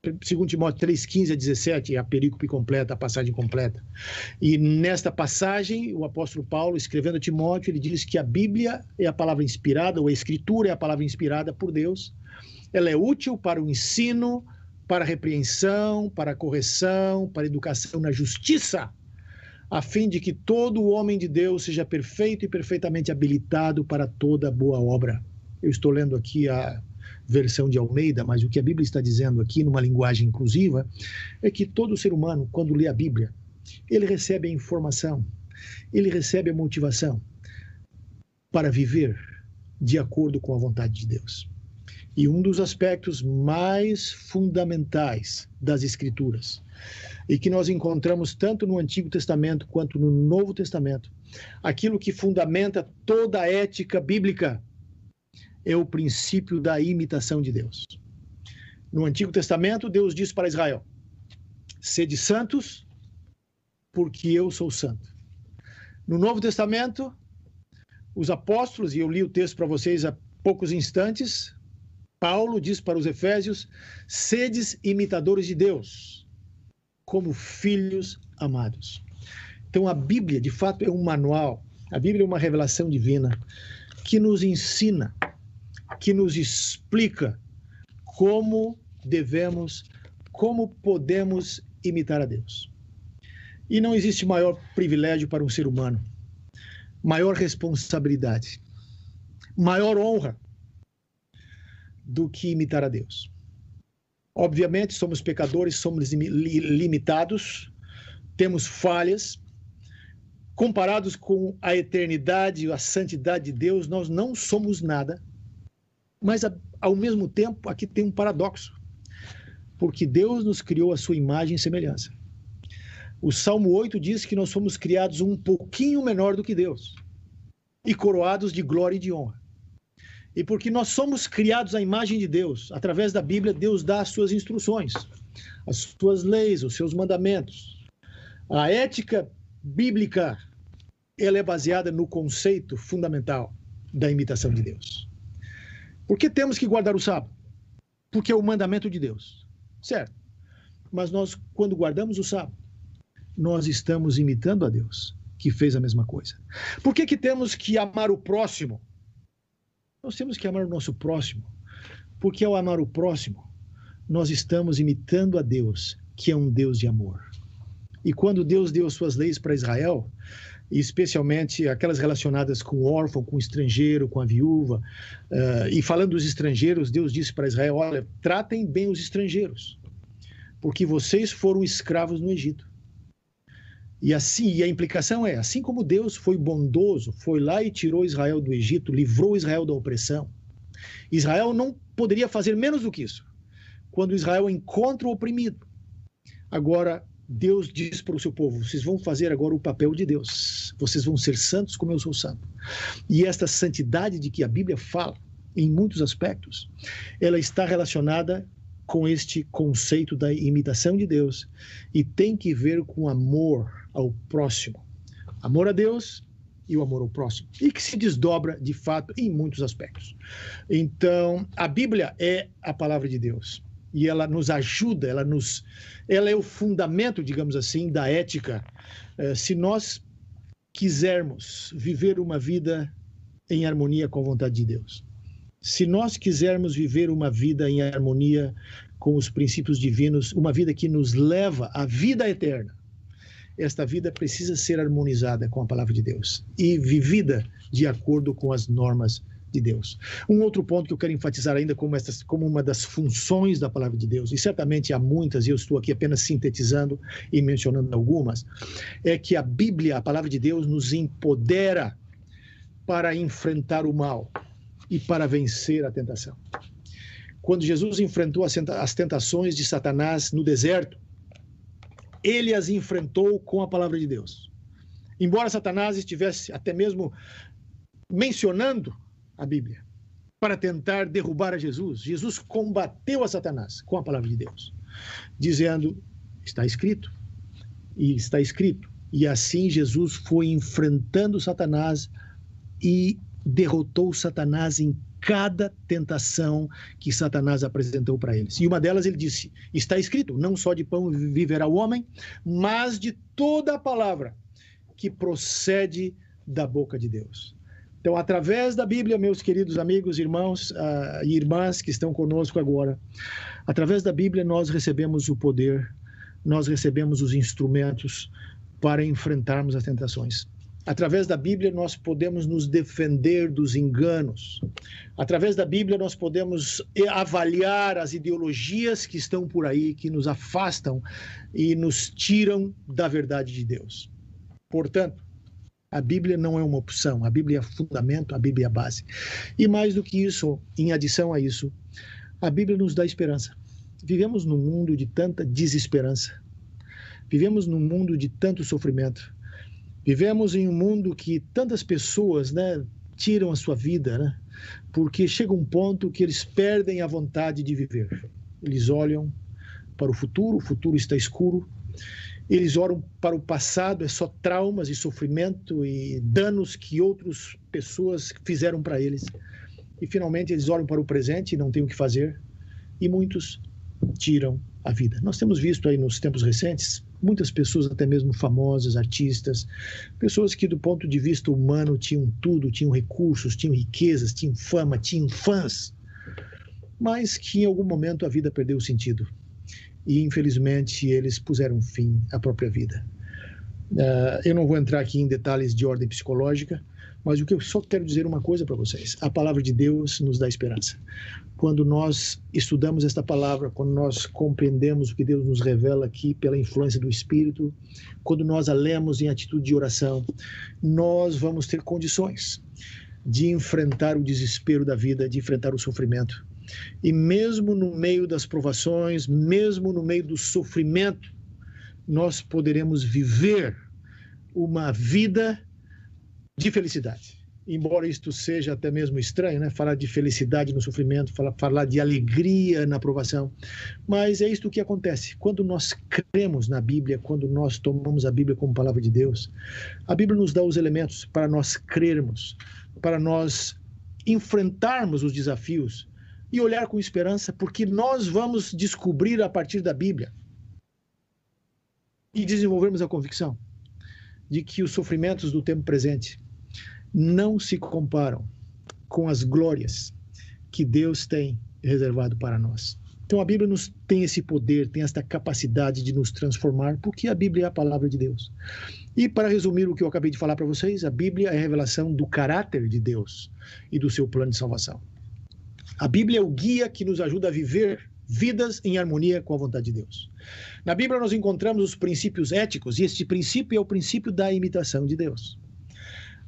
2 Timóteo 3,15 a 17, a perícope completa, a passagem completa. E nesta passagem, o apóstolo Paulo, escrevendo a Timóteo, ele diz que a Bíblia é a palavra inspirada, ou a Escritura é a palavra inspirada por Deus. Ela é útil para o ensino, para a repreensão, para a correção, para a educação na justiça a fim de que todo homem de Deus seja perfeito e perfeitamente habilitado para toda boa obra. Eu estou lendo aqui a versão de Almeida, mas o que a Bíblia está dizendo aqui, numa linguagem inclusiva, é que todo ser humano, quando lê a Bíblia, ele recebe a informação, ele recebe a motivação para viver de acordo com a vontade de Deus. E um dos aspectos mais fundamentais das Escrituras e que nós encontramos tanto no Antigo Testamento quanto no Novo Testamento. Aquilo que fundamenta toda a ética bíblica é o princípio da imitação de Deus. No Antigo Testamento, Deus diz para Israel: Sede santos, porque eu sou santo. No Novo Testamento, os apóstolos, e eu li o texto para vocês há poucos instantes, Paulo diz para os Efésios: Sedes imitadores de Deus, como filhos amados. Então a Bíblia, de fato, é um manual, a Bíblia é uma revelação divina que nos ensina, que nos explica como devemos, como podemos imitar a Deus. E não existe maior privilégio para um ser humano, maior responsabilidade, maior honra do que imitar a Deus. Obviamente, somos pecadores, somos limitados, temos falhas. Comparados com a eternidade, a santidade de Deus, nós não somos nada. Mas, ao mesmo tempo, aqui tem um paradoxo. Porque Deus nos criou a sua imagem e semelhança. O Salmo 8 diz que nós somos criados um pouquinho menor do que Deus e coroados de glória e de honra. E porque nós somos criados à imagem de Deus, através da Bíblia, Deus dá as suas instruções, as suas leis, os seus mandamentos. A ética bíblica, ela é baseada no conceito fundamental da imitação de Deus. Por que temos que guardar o sábado? Porque é o mandamento de Deus, certo? Mas nós, quando guardamos o sábado, nós estamos imitando a Deus, que fez a mesma coisa. Por que, que temos que amar o próximo? Nós temos que amar o nosso próximo, porque ao amar o próximo, nós estamos imitando a Deus, que é um Deus de amor. E quando Deus deu suas leis para Israel, especialmente aquelas relacionadas com o órfão, com o estrangeiro, com a viúva, uh, e falando dos estrangeiros, Deus disse para Israel: olha, tratem bem os estrangeiros, porque vocês foram escravos no Egito. E assim, e a implicação é, assim como Deus foi bondoso, foi lá e tirou Israel do Egito, livrou Israel da opressão. Israel não poderia fazer menos do que isso. Quando Israel encontra o oprimido, agora Deus diz para o seu povo: vocês vão fazer agora o papel de Deus. Vocês vão ser santos como eu sou santo. E esta santidade de que a Bíblia fala, em muitos aspectos, ela está relacionada com este conceito da imitação de Deus e tem que ver com amor ao próximo. Amor a Deus e o amor ao próximo. E que se desdobra, de fato, em muitos aspectos. Então, a Bíblia é a palavra de Deus. E ela nos ajuda, ela nos, ela é o fundamento, digamos assim, da ética. Eh, se nós quisermos viver uma vida em harmonia com a vontade de Deus, se nós quisermos viver uma vida em harmonia com os princípios divinos, uma vida que nos leva à vida eterna, esta vida precisa ser harmonizada com a palavra de Deus e vivida de acordo com as normas de Deus. Um outro ponto que eu quero enfatizar ainda como, estas, como uma das funções da palavra de Deus, e certamente há muitas, e eu estou aqui apenas sintetizando e mencionando algumas, é que a Bíblia, a palavra de Deus, nos empodera para enfrentar o mal e para vencer a tentação. Quando Jesus enfrentou as tentações de Satanás no deserto, ele as enfrentou com a palavra de Deus. Embora Satanás estivesse até mesmo mencionando a Bíblia para tentar derrubar a Jesus, Jesus combateu a Satanás com a palavra de Deus, dizendo: está escrito, e está escrito. E assim Jesus foi enfrentando Satanás e derrotou Satanás em cada tentação que Satanás apresentou para eles. E uma delas ele disse: Está escrito, não só de pão viverá o homem, mas de toda a palavra que procede da boca de Deus. Então, através da Bíblia, meus queridos amigos, irmãos uh, e irmãs que estão conosco agora, através da Bíblia nós recebemos o poder, nós recebemos os instrumentos para enfrentarmos as tentações. Através da Bíblia, nós podemos nos defender dos enganos. Através da Bíblia, nós podemos avaliar as ideologias que estão por aí, que nos afastam e nos tiram da verdade de Deus. Portanto, a Bíblia não é uma opção, a Bíblia é fundamento, a Bíblia é base. E mais do que isso, em adição a isso, a Bíblia nos dá esperança. Vivemos num mundo de tanta desesperança. Vivemos num mundo de tanto sofrimento Vivemos em um mundo que tantas pessoas né, tiram a sua vida, né, porque chega um ponto que eles perdem a vontade de viver. Eles olham para o futuro, o futuro está escuro, eles olham para o passado, é só traumas e sofrimento e danos que outras pessoas fizeram para eles. E finalmente eles olham para o presente e não têm o que fazer, e muitos tiram a vida. Nós temos visto aí nos tempos recentes muitas pessoas, até mesmo famosas, artistas, pessoas que, do ponto de vista humano, tinham tudo, tinham recursos, tinham riquezas, tinham fama, tinham fãs, mas que em algum momento a vida perdeu o sentido. E, infelizmente, eles puseram fim à própria vida. Uh, eu não vou entrar aqui em detalhes de ordem psicológica, mas o que eu só quero dizer uma coisa para vocês: a palavra de Deus nos dá esperança. Quando nós estudamos esta palavra, quando nós compreendemos o que Deus nos revela aqui pela influência do Espírito, quando nós a lemos em atitude de oração, nós vamos ter condições de enfrentar o desespero da vida, de enfrentar o sofrimento. E mesmo no meio das provações, mesmo no meio do sofrimento, nós poderemos viver uma vida de felicidade. Embora isto seja até mesmo estranho, né? falar de felicidade no sofrimento, falar, falar de alegria na aprovação, mas é isto que acontece. Quando nós cremos na Bíblia, quando nós tomamos a Bíblia como palavra de Deus, a Bíblia nos dá os elementos para nós crermos, para nós enfrentarmos os desafios e olhar com esperança, porque nós vamos descobrir a partir da Bíblia e desenvolvermos a convicção de que os sofrimentos do tempo presente não se comparam com as glórias que Deus tem reservado para nós. Então a Bíblia nos tem esse poder, tem esta capacidade de nos transformar, porque a Bíblia é a palavra de Deus. E para resumir o que eu acabei de falar para vocês, a Bíblia é a revelação do caráter de Deus e do seu plano de salvação. A Bíblia é o guia que nos ajuda a viver vidas em harmonia com a vontade de Deus. Na Bíblia nós encontramos os princípios éticos e este princípio é o princípio da imitação de Deus.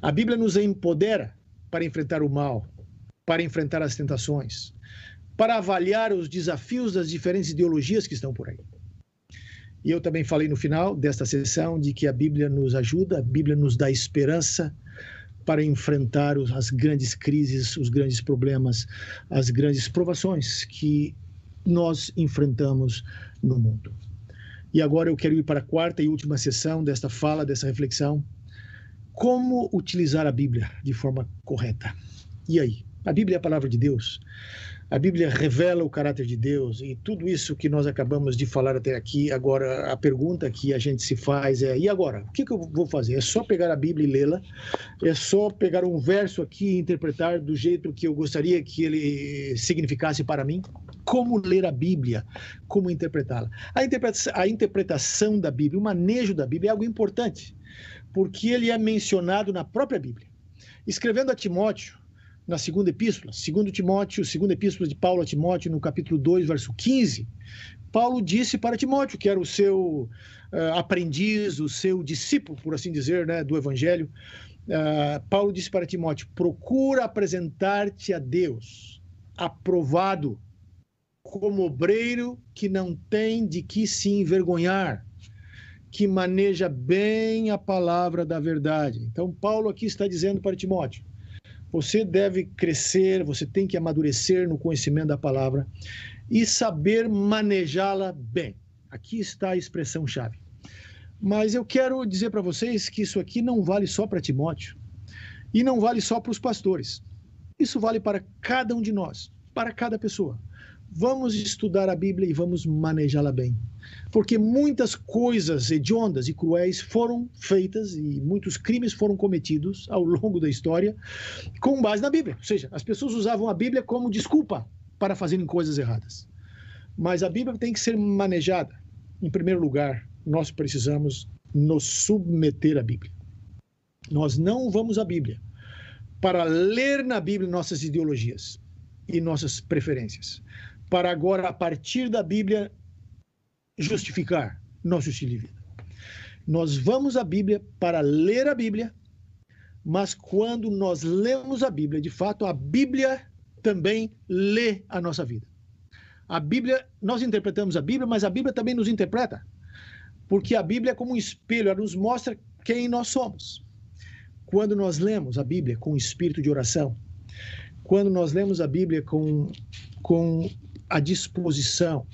A Bíblia nos empodera para enfrentar o mal, para enfrentar as tentações, para avaliar os desafios das diferentes ideologias que estão por aí. E eu também falei no final desta sessão de que a Bíblia nos ajuda, a Bíblia nos dá esperança para enfrentar as grandes crises, os grandes problemas, as grandes provações que nós enfrentamos no mundo. E agora eu quero ir para a quarta e última sessão desta fala, dessa reflexão, como utilizar a Bíblia de forma correta. E aí? A Bíblia é a palavra de Deus. A Bíblia revela o caráter de Deus e tudo isso que nós acabamos de falar até aqui. Agora, a pergunta que a gente se faz é: e agora? O que, que eu vou fazer? É só pegar a Bíblia e lê-la? É só pegar um verso aqui e interpretar do jeito que eu gostaria que ele significasse para mim? Como ler a Bíblia? Como interpretá-la? A, interpretação, a interpretação da Bíblia, o manejo da Bíblia é algo importante, porque ele é mencionado na própria Bíblia. Escrevendo a Timóteo, na segunda epístola, segundo Timóteo, segunda epístola de Paulo a Timóteo, no capítulo 2, verso 15, Paulo disse para Timóteo, que era o seu uh, aprendiz, o seu discípulo, por assim dizer, né, do evangelho, uh, Paulo disse para Timóteo: procura apresentar-te a Deus, aprovado, como obreiro que não tem de que se envergonhar, que maneja bem a palavra da verdade. Então, Paulo aqui está dizendo para Timóteo: você deve crescer, você tem que amadurecer no conhecimento da palavra e saber manejá-la bem. Aqui está a expressão-chave. Mas eu quero dizer para vocês que isso aqui não vale só para Timóteo e não vale só para os pastores. Isso vale para cada um de nós, para cada pessoa. Vamos estudar a Bíblia e vamos manejá-la bem porque muitas coisas hediondas e cruéis foram feitas e muitos crimes foram cometidos ao longo da história com base na Bíblia. Ou seja, as pessoas usavam a Bíblia como desculpa para fazerem coisas erradas. Mas a Bíblia tem que ser manejada. Em primeiro lugar, nós precisamos nos submeter à Bíblia. Nós não vamos à Bíblia para ler na Bíblia nossas ideologias e nossas preferências, para agora, a partir da Bíblia, justificar nosso estilo de vida. Nós vamos à Bíblia para ler a Bíblia, mas quando nós lemos a Bíblia, de fato, a Bíblia também lê a nossa vida. A Bíblia, nós interpretamos a Bíblia, mas a Bíblia também nos interpreta. Porque a Bíblia é como um espelho, ela nos mostra quem nós somos. Quando nós lemos a Bíblia com espírito de oração, quando nós lemos a Bíblia com, com a disposição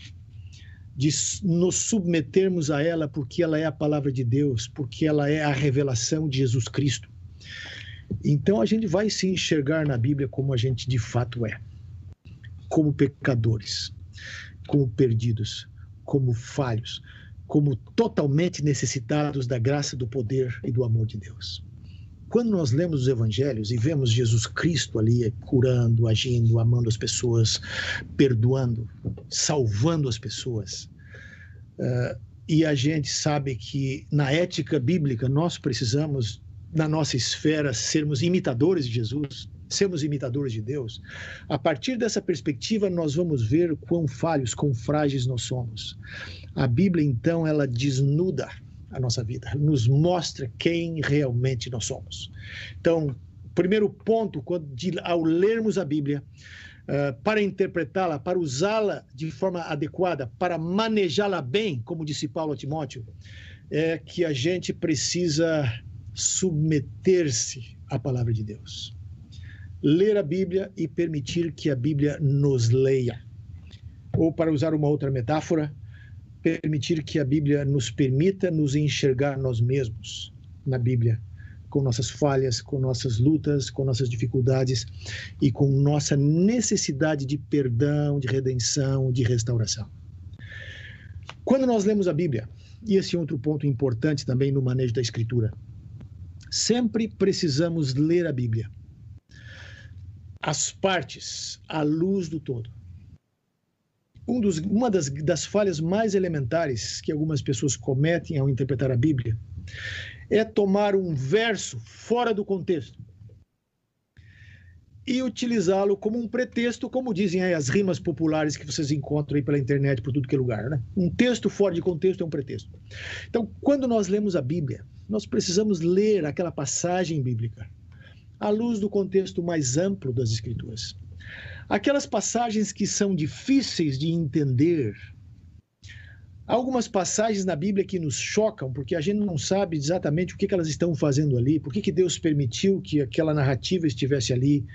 de nos submetermos a ela porque ela é a palavra de Deus, porque ela é a revelação de Jesus Cristo. Então a gente vai se enxergar na Bíblia como a gente de fato é, como pecadores, como perdidos, como falhos, como totalmente necessitados da graça, do poder e do amor de Deus. Quando nós lemos os evangelhos e vemos Jesus Cristo ali curando, agindo, amando as pessoas, perdoando, salvando as pessoas, uh, e a gente sabe que na ética bíblica nós precisamos, na nossa esfera, sermos imitadores de Jesus, sermos imitadores de Deus, a partir dessa perspectiva nós vamos ver quão falhos, quão frágeis nós somos. A Bíblia, então, ela desnuda a nossa vida, nos mostra quem realmente nós somos. Então, primeiro ponto, quando, de, ao lermos a Bíblia, uh, para interpretá-la, para usá-la de forma adequada, para manejá-la bem, como disse Paulo a Timóteo, é que a gente precisa submeter-se à palavra de Deus. Ler a Bíblia e permitir que a Bíblia nos leia. Ou, para usar uma outra metáfora, permitir que a Bíblia nos permita nos enxergar nós mesmos na Bíblia, com nossas falhas, com nossas lutas, com nossas dificuldades e com nossa necessidade de perdão, de redenção, de restauração. Quando nós lemos a Bíblia, e esse é outro ponto importante também no manejo da Escritura, sempre precisamos ler a Bíblia, as partes à luz do todo um dos, uma das, das falhas mais elementares que algumas pessoas cometem ao interpretar a Bíblia é tomar um verso fora do contexto e utilizá-lo como um pretexto, como dizem aí as rimas populares que vocês encontram aí pela internet por tudo que é lugar, né? Um texto fora de contexto é um pretexto. Então, quando nós lemos a Bíblia, nós precisamos ler aquela passagem bíblica à luz do contexto mais amplo das Escrituras. Aquelas passagens que são difíceis de entender. Há algumas passagens na Bíblia que nos chocam, porque a gente não sabe exatamente o que, elas estão fazendo ali, por que, que Deus permitiu que aquela narrativa estivesse ali.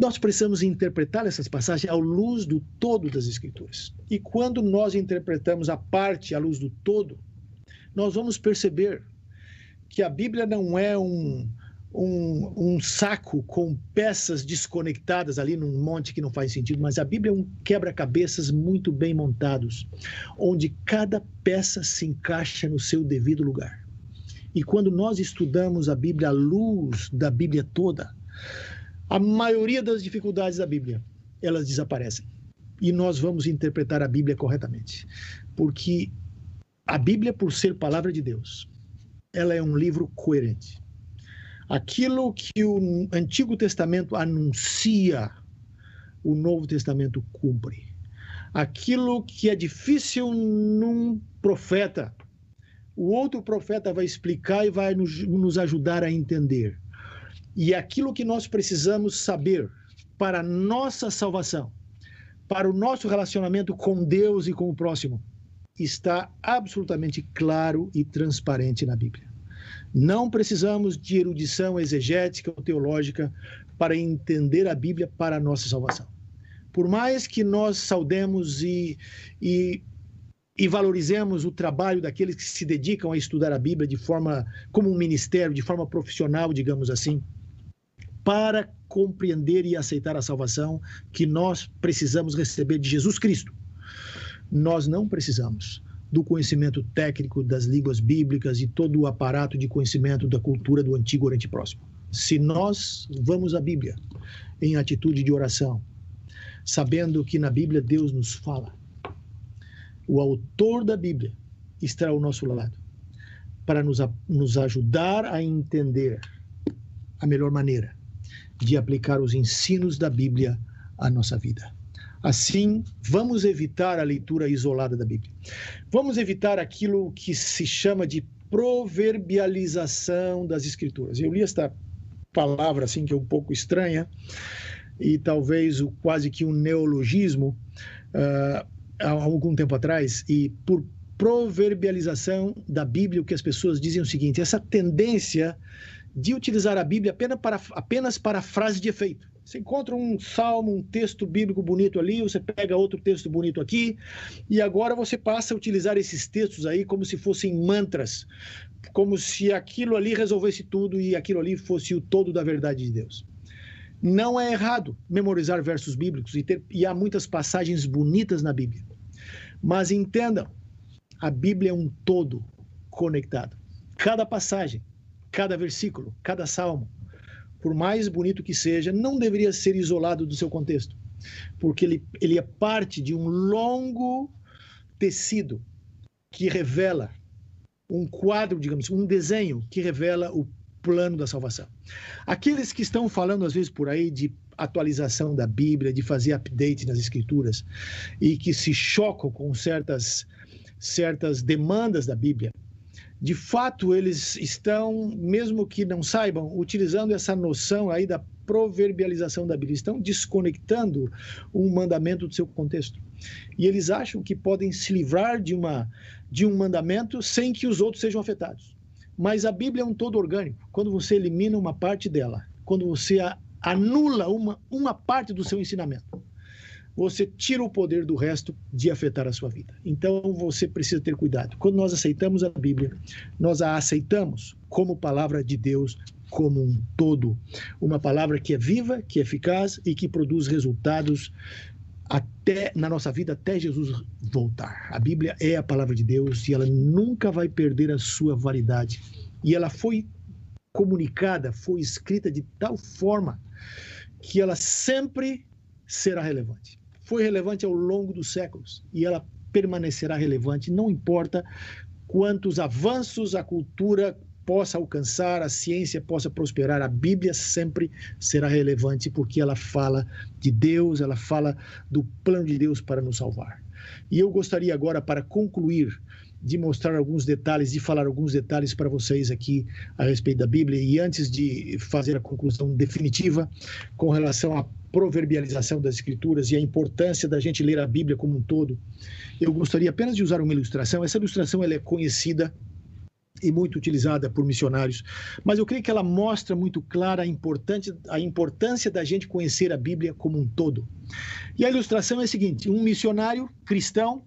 Nós precisamos interpretar essas passagens à luz do todo das Escrituras. E quando nós interpretamos a parte à luz do todo, nós vamos perceber que a Bíblia não é um, um, um, saco com peças desconectadas ali num monte que não faz sentido, mas a Bíblia é um quebra-cabeças muito bem montados, onde cada peça se encaixa no seu devido lugar. E quando nós estudamos a Bíblia à luz da Bíblia toda, a maioria das dificuldades da Bíblia, elas desaparecem. E nós vamos interpretar a Bíblia corretamente. Porque a Bíblia, por ser palavra de Deus, ela é um livro coerente Aquilo que o Antigo Testamento anuncia, o Novo Testamento cumpre. Aquilo que é difícil num profeta, o outro profeta vai explicar e vai nos, nos ajudar a entender. E aquilo que nós precisamos saber para nossa salvação, para o nosso relacionamento com Deus e com o próximo, está absolutamente claro e transparente na Bíblia. Não precisamos de erudição exegética ou teológica para entender a Bíblia para a nossa salvação. Por mais que nós saudemos e, e, e valorizemos o trabalho daqueles que se dedicam a estudar a Bíblia de forma como um ministério, de forma profissional, digamos assim, para compreender e aceitar a salvação que nós precisamos receber de Jesus Cristo. Nós não precisamos do conhecimento técnico das línguas bíblicas e todo o aparato de conhecimento da cultura do Antigo Oriente Próximo. Se nós vamos à Bíblia em atitude de oração, sabendo que na Bíblia Deus nos fala, o autor da Bíblia está ao nosso lado para nos, nos ajudar a entender a melhor maneira de aplicar os ensinos da Bíblia à nossa vida. Assim, vamos evitar a leitura isolada da Bíblia. Vamos evitar aquilo que se chama de proverbialização das Escrituras. Eu li esta palavra assim que é um pouco estranha e talvez o, quase que um neologismo uh, há algum tempo atrás e por proverbialização da Bíblia o que as pessoas dizem é o seguinte: essa tendência de utilizar a Bíblia apenas para, apenas para frase de efeito. Você encontra um salmo, um texto bíblico bonito ali, você pega outro texto bonito aqui, e agora você passa a utilizar esses textos aí como se fossem mantras, como se aquilo ali resolvesse tudo e aquilo ali fosse o todo da verdade de Deus. Não é errado memorizar versos bíblicos e, ter, e há muitas passagens bonitas na Bíblia. Mas entendam, a Bíblia é um todo conectado. Cada passagem, cada versículo, cada salmo por mais bonito que seja, não deveria ser isolado do seu contexto, porque ele, ele é parte de um longo tecido que revela um quadro, digamos, um desenho que revela o plano da salvação. Aqueles que estão falando às vezes por aí de atualização da Bíblia, de fazer update nas escrituras e que se chocam com certas certas demandas da Bíblia, de fato eles estão, mesmo que não saibam, utilizando essa noção aí da proverbialização da Bíblia, estão desconectando um mandamento do seu contexto. E eles acham que podem se livrar de, uma, de um mandamento sem que os outros sejam afetados. Mas a Bíblia é um todo orgânico. Quando você elimina uma parte dela, quando você anula uma, uma parte do seu ensinamento, você tira o poder do resto de afetar a sua vida. Então você precisa ter cuidado. Quando nós aceitamos a Bíblia, nós a aceitamos como palavra de Deus como um todo, uma palavra que é viva, que é eficaz e que produz resultados até na nossa vida até Jesus voltar. A Bíblia é a palavra de Deus e ela nunca vai perder a sua validade. E ela foi comunicada, foi escrita de tal forma que ela sempre será relevante foi relevante ao longo dos séculos e ela permanecerá relevante, não importa quantos avanços a cultura possa alcançar, a ciência possa prosperar, a Bíblia sempre será relevante porque ela fala de Deus, ela fala do plano de Deus para nos salvar. E eu gostaria agora, para concluir, de mostrar alguns detalhes, de falar alguns detalhes para vocês aqui a respeito da Bíblia. E antes de fazer a conclusão definitiva com relação à proverbialização das Escrituras e a importância da gente ler a Bíblia como um todo, eu gostaria apenas de usar uma ilustração. Essa ilustração ela é conhecida e muito utilizada por missionários, mas eu creio que ela mostra muito clara a importância, a importância da gente conhecer a Bíblia como um todo. E a ilustração é a seguinte: um missionário cristão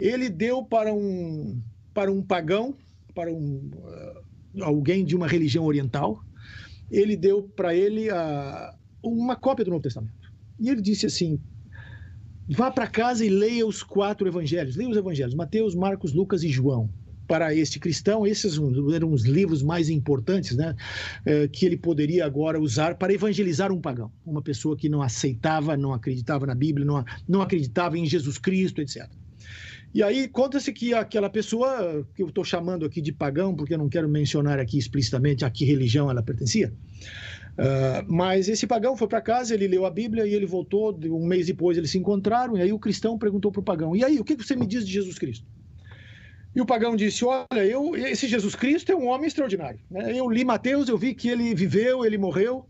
ele deu para um para um pagão, para um uh, alguém de uma religião oriental, ele deu para ele a, uma cópia do Novo Testamento. E ele disse assim: vá para casa e leia os quatro evangelhos. Leia os evangelhos: Mateus, Marcos, Lucas e João. Para este cristão, esses eram os livros mais importantes né, eh, que ele poderia agora usar para evangelizar um pagão, uma pessoa que não aceitava, não acreditava na Bíblia, não, não acreditava em Jesus Cristo, etc. E aí conta-se que aquela pessoa, que eu estou chamando aqui de pagão, porque eu não quero mencionar aqui explicitamente a que religião ela pertencia, uh, mas esse pagão foi para casa, ele leu a Bíblia e ele voltou, um mês depois eles se encontraram, e aí o cristão perguntou para o pagão, e aí, o que você me diz de Jesus Cristo? E o pagão disse: Olha, eu, esse Jesus Cristo é um homem extraordinário. Né? Eu li Mateus, eu vi que ele viveu, ele morreu.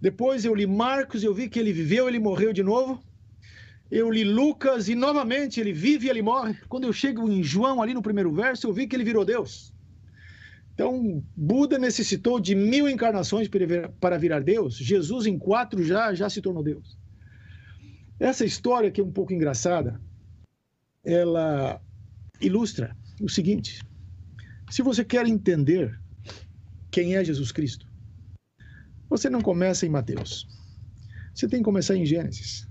Depois eu li Marcos, eu vi que ele viveu, ele morreu de novo eu li Lucas e novamente ele vive e ele morre. Quando eu chego em João, ali no primeiro verso, eu vi que ele virou Deus. Então, Buda necessitou de mil encarnações para virar Deus. Jesus, em quatro, já, já se tornou Deus. Essa história, que é um pouco engraçada, ela ilustra o seguinte: se você quer entender quem é Jesus Cristo, você não começa em Mateus. Você tem que começar em Gênesis.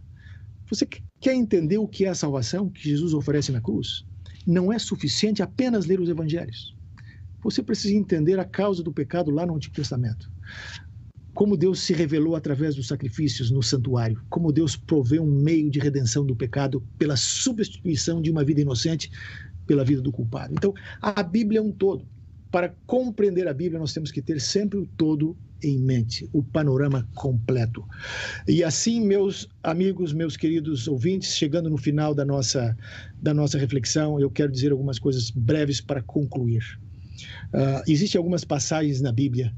Você quer entender o que é a salvação que Jesus oferece na cruz? Não é suficiente apenas ler os evangelhos. Você precisa entender a causa do pecado lá no Antigo Testamento. Como Deus se revelou através dos sacrifícios no santuário, como Deus proveu um meio de redenção do pecado pela substituição de uma vida inocente pela vida do culpado. Então, a Bíblia é um todo. Para compreender a Bíblia, nós temos que ter sempre o todo em mente, o panorama completo. E assim, meus amigos, meus queridos ouvintes, chegando no final da nossa, da nossa reflexão, eu quero dizer algumas coisas breves para concluir. Uh, Existem algumas passagens na Bíblia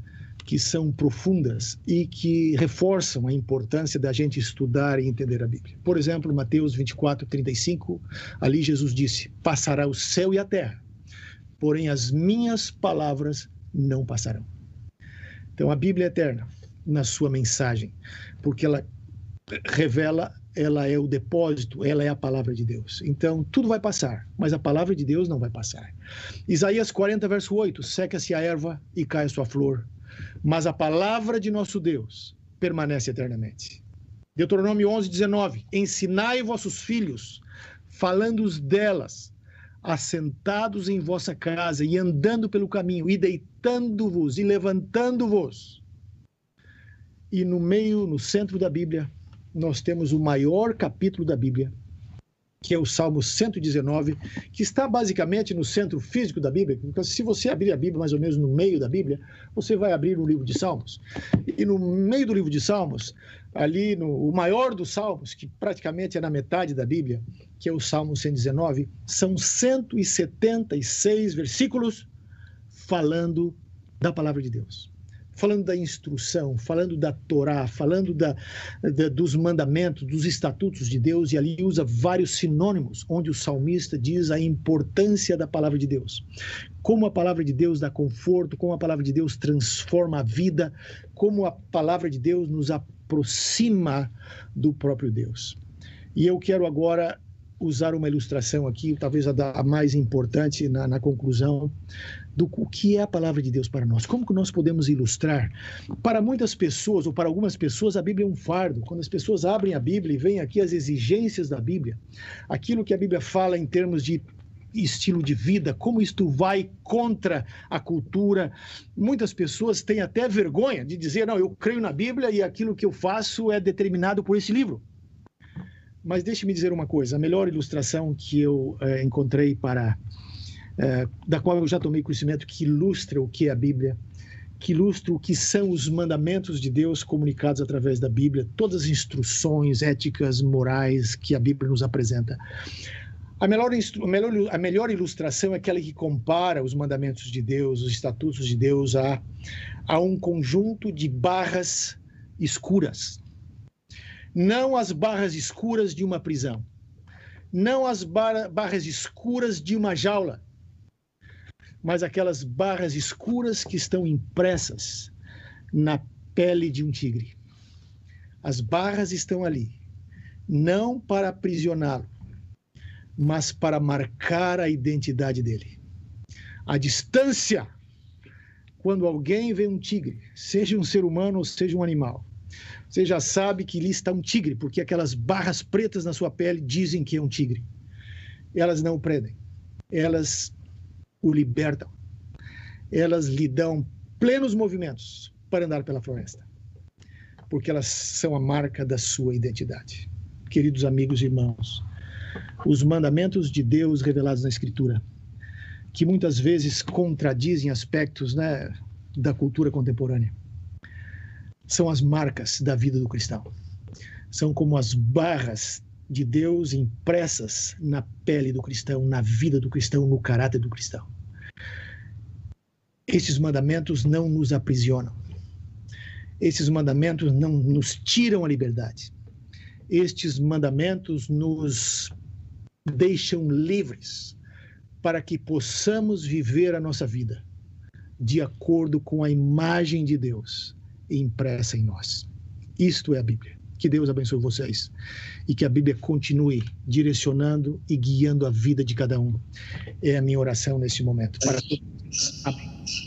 que são profundas e que reforçam a importância da gente estudar e entender a Bíblia. Por exemplo, Mateus 24, 35, ali Jesus disse: Passará o céu e a terra, porém as minhas palavras não passarão. Então, a Bíblia é eterna na sua mensagem, porque ela revela, ela é o depósito, ela é a palavra de Deus. Então, tudo vai passar, mas a palavra de Deus não vai passar. Isaías 40, verso 8: Seca-se a erva e cai a sua flor, mas a palavra de nosso Deus permanece eternamente. Deuteronômio 11, 19: Ensinai vossos filhos, falando-os delas, assentados em vossa casa e andando pelo caminho, e deitando-vos e levantando-vos. E no meio, no centro da Bíblia, nós temos o maior capítulo da Bíblia, que é o Salmo 119, que está basicamente no centro físico da Bíblia. Então, se você abrir a Bíblia mais ou menos no meio da Bíblia, você vai abrir o livro de Salmos. E no meio do livro de Salmos, ali no o maior dos Salmos, que praticamente é na metade da Bíblia, que é o Salmo 119, são 176 versículos falando da palavra de Deus falando da instrução, falando da Torá, falando da, da, dos mandamentos, dos estatutos de Deus, e ali usa vários sinônimos, onde o salmista diz a importância da palavra de Deus. Como a palavra de Deus dá conforto, como a palavra de Deus transforma a vida, como a palavra de Deus nos aproxima do próprio Deus. E eu quero agora usar uma ilustração aqui, talvez a, mais importante na, na conclusão, do o que é a palavra de Deus para nós. Como que nós podemos ilustrar? Para muitas pessoas, ou para algumas pessoas, a Bíblia é um fardo. Quando as pessoas abrem a Bíblia e veem aqui as exigências da Bíblia, aquilo que a Bíblia fala em termos de estilo de vida, como isto vai contra a cultura. Muitas pessoas têm até vergonha de dizer: não, eu creio na Bíblia e aquilo que eu faço é determinado por esse livro. Mas deixe-me dizer uma coisa: a melhor ilustração que eu é, encontrei para é, da qual eu já tomei conhecimento, que ilustra o que é a Bíblia, que ilustra o que são os mandamentos de Deus comunicados através da Bíblia, todas as instruções éticas, morais que a Bíblia nos apresenta. A melhor, a melhor, a melhor ilustração é aquela que compara os mandamentos de Deus, os estatutos de Deus, a, a um conjunto de barras escuras. Não as barras escuras de uma prisão, não as barras escuras de uma jaula, mas aquelas barras escuras que estão impressas na pele de um tigre. As barras estão ali, não para aprisioná-lo, mas para marcar a identidade dele. A distância quando alguém vê um tigre, seja um ser humano ou seja um animal, você já sabe que ali está um tigre, porque aquelas barras pretas na sua pele dizem que é um tigre. Elas não o prendem, elas o libertam, elas lhe dão plenos movimentos para andar pela floresta, porque elas são a marca da sua identidade. Queridos amigos e irmãos, os mandamentos de Deus revelados na Escritura, que muitas vezes contradizem aspectos né, da cultura contemporânea, são as marcas da vida do cristão. São como as barras de Deus impressas na pele do cristão, na vida do cristão, no caráter do cristão. Esses mandamentos não nos aprisionam. Esses mandamentos não nos tiram a liberdade. Estes mandamentos nos deixam livres para que possamos viver a nossa vida de acordo com a imagem de Deus impressa em nós. Isto é a Bíblia. Que Deus abençoe vocês e que a Bíblia continue direcionando e guiando a vida de cada um. É a minha oração nesse momento. Para todos. Amém.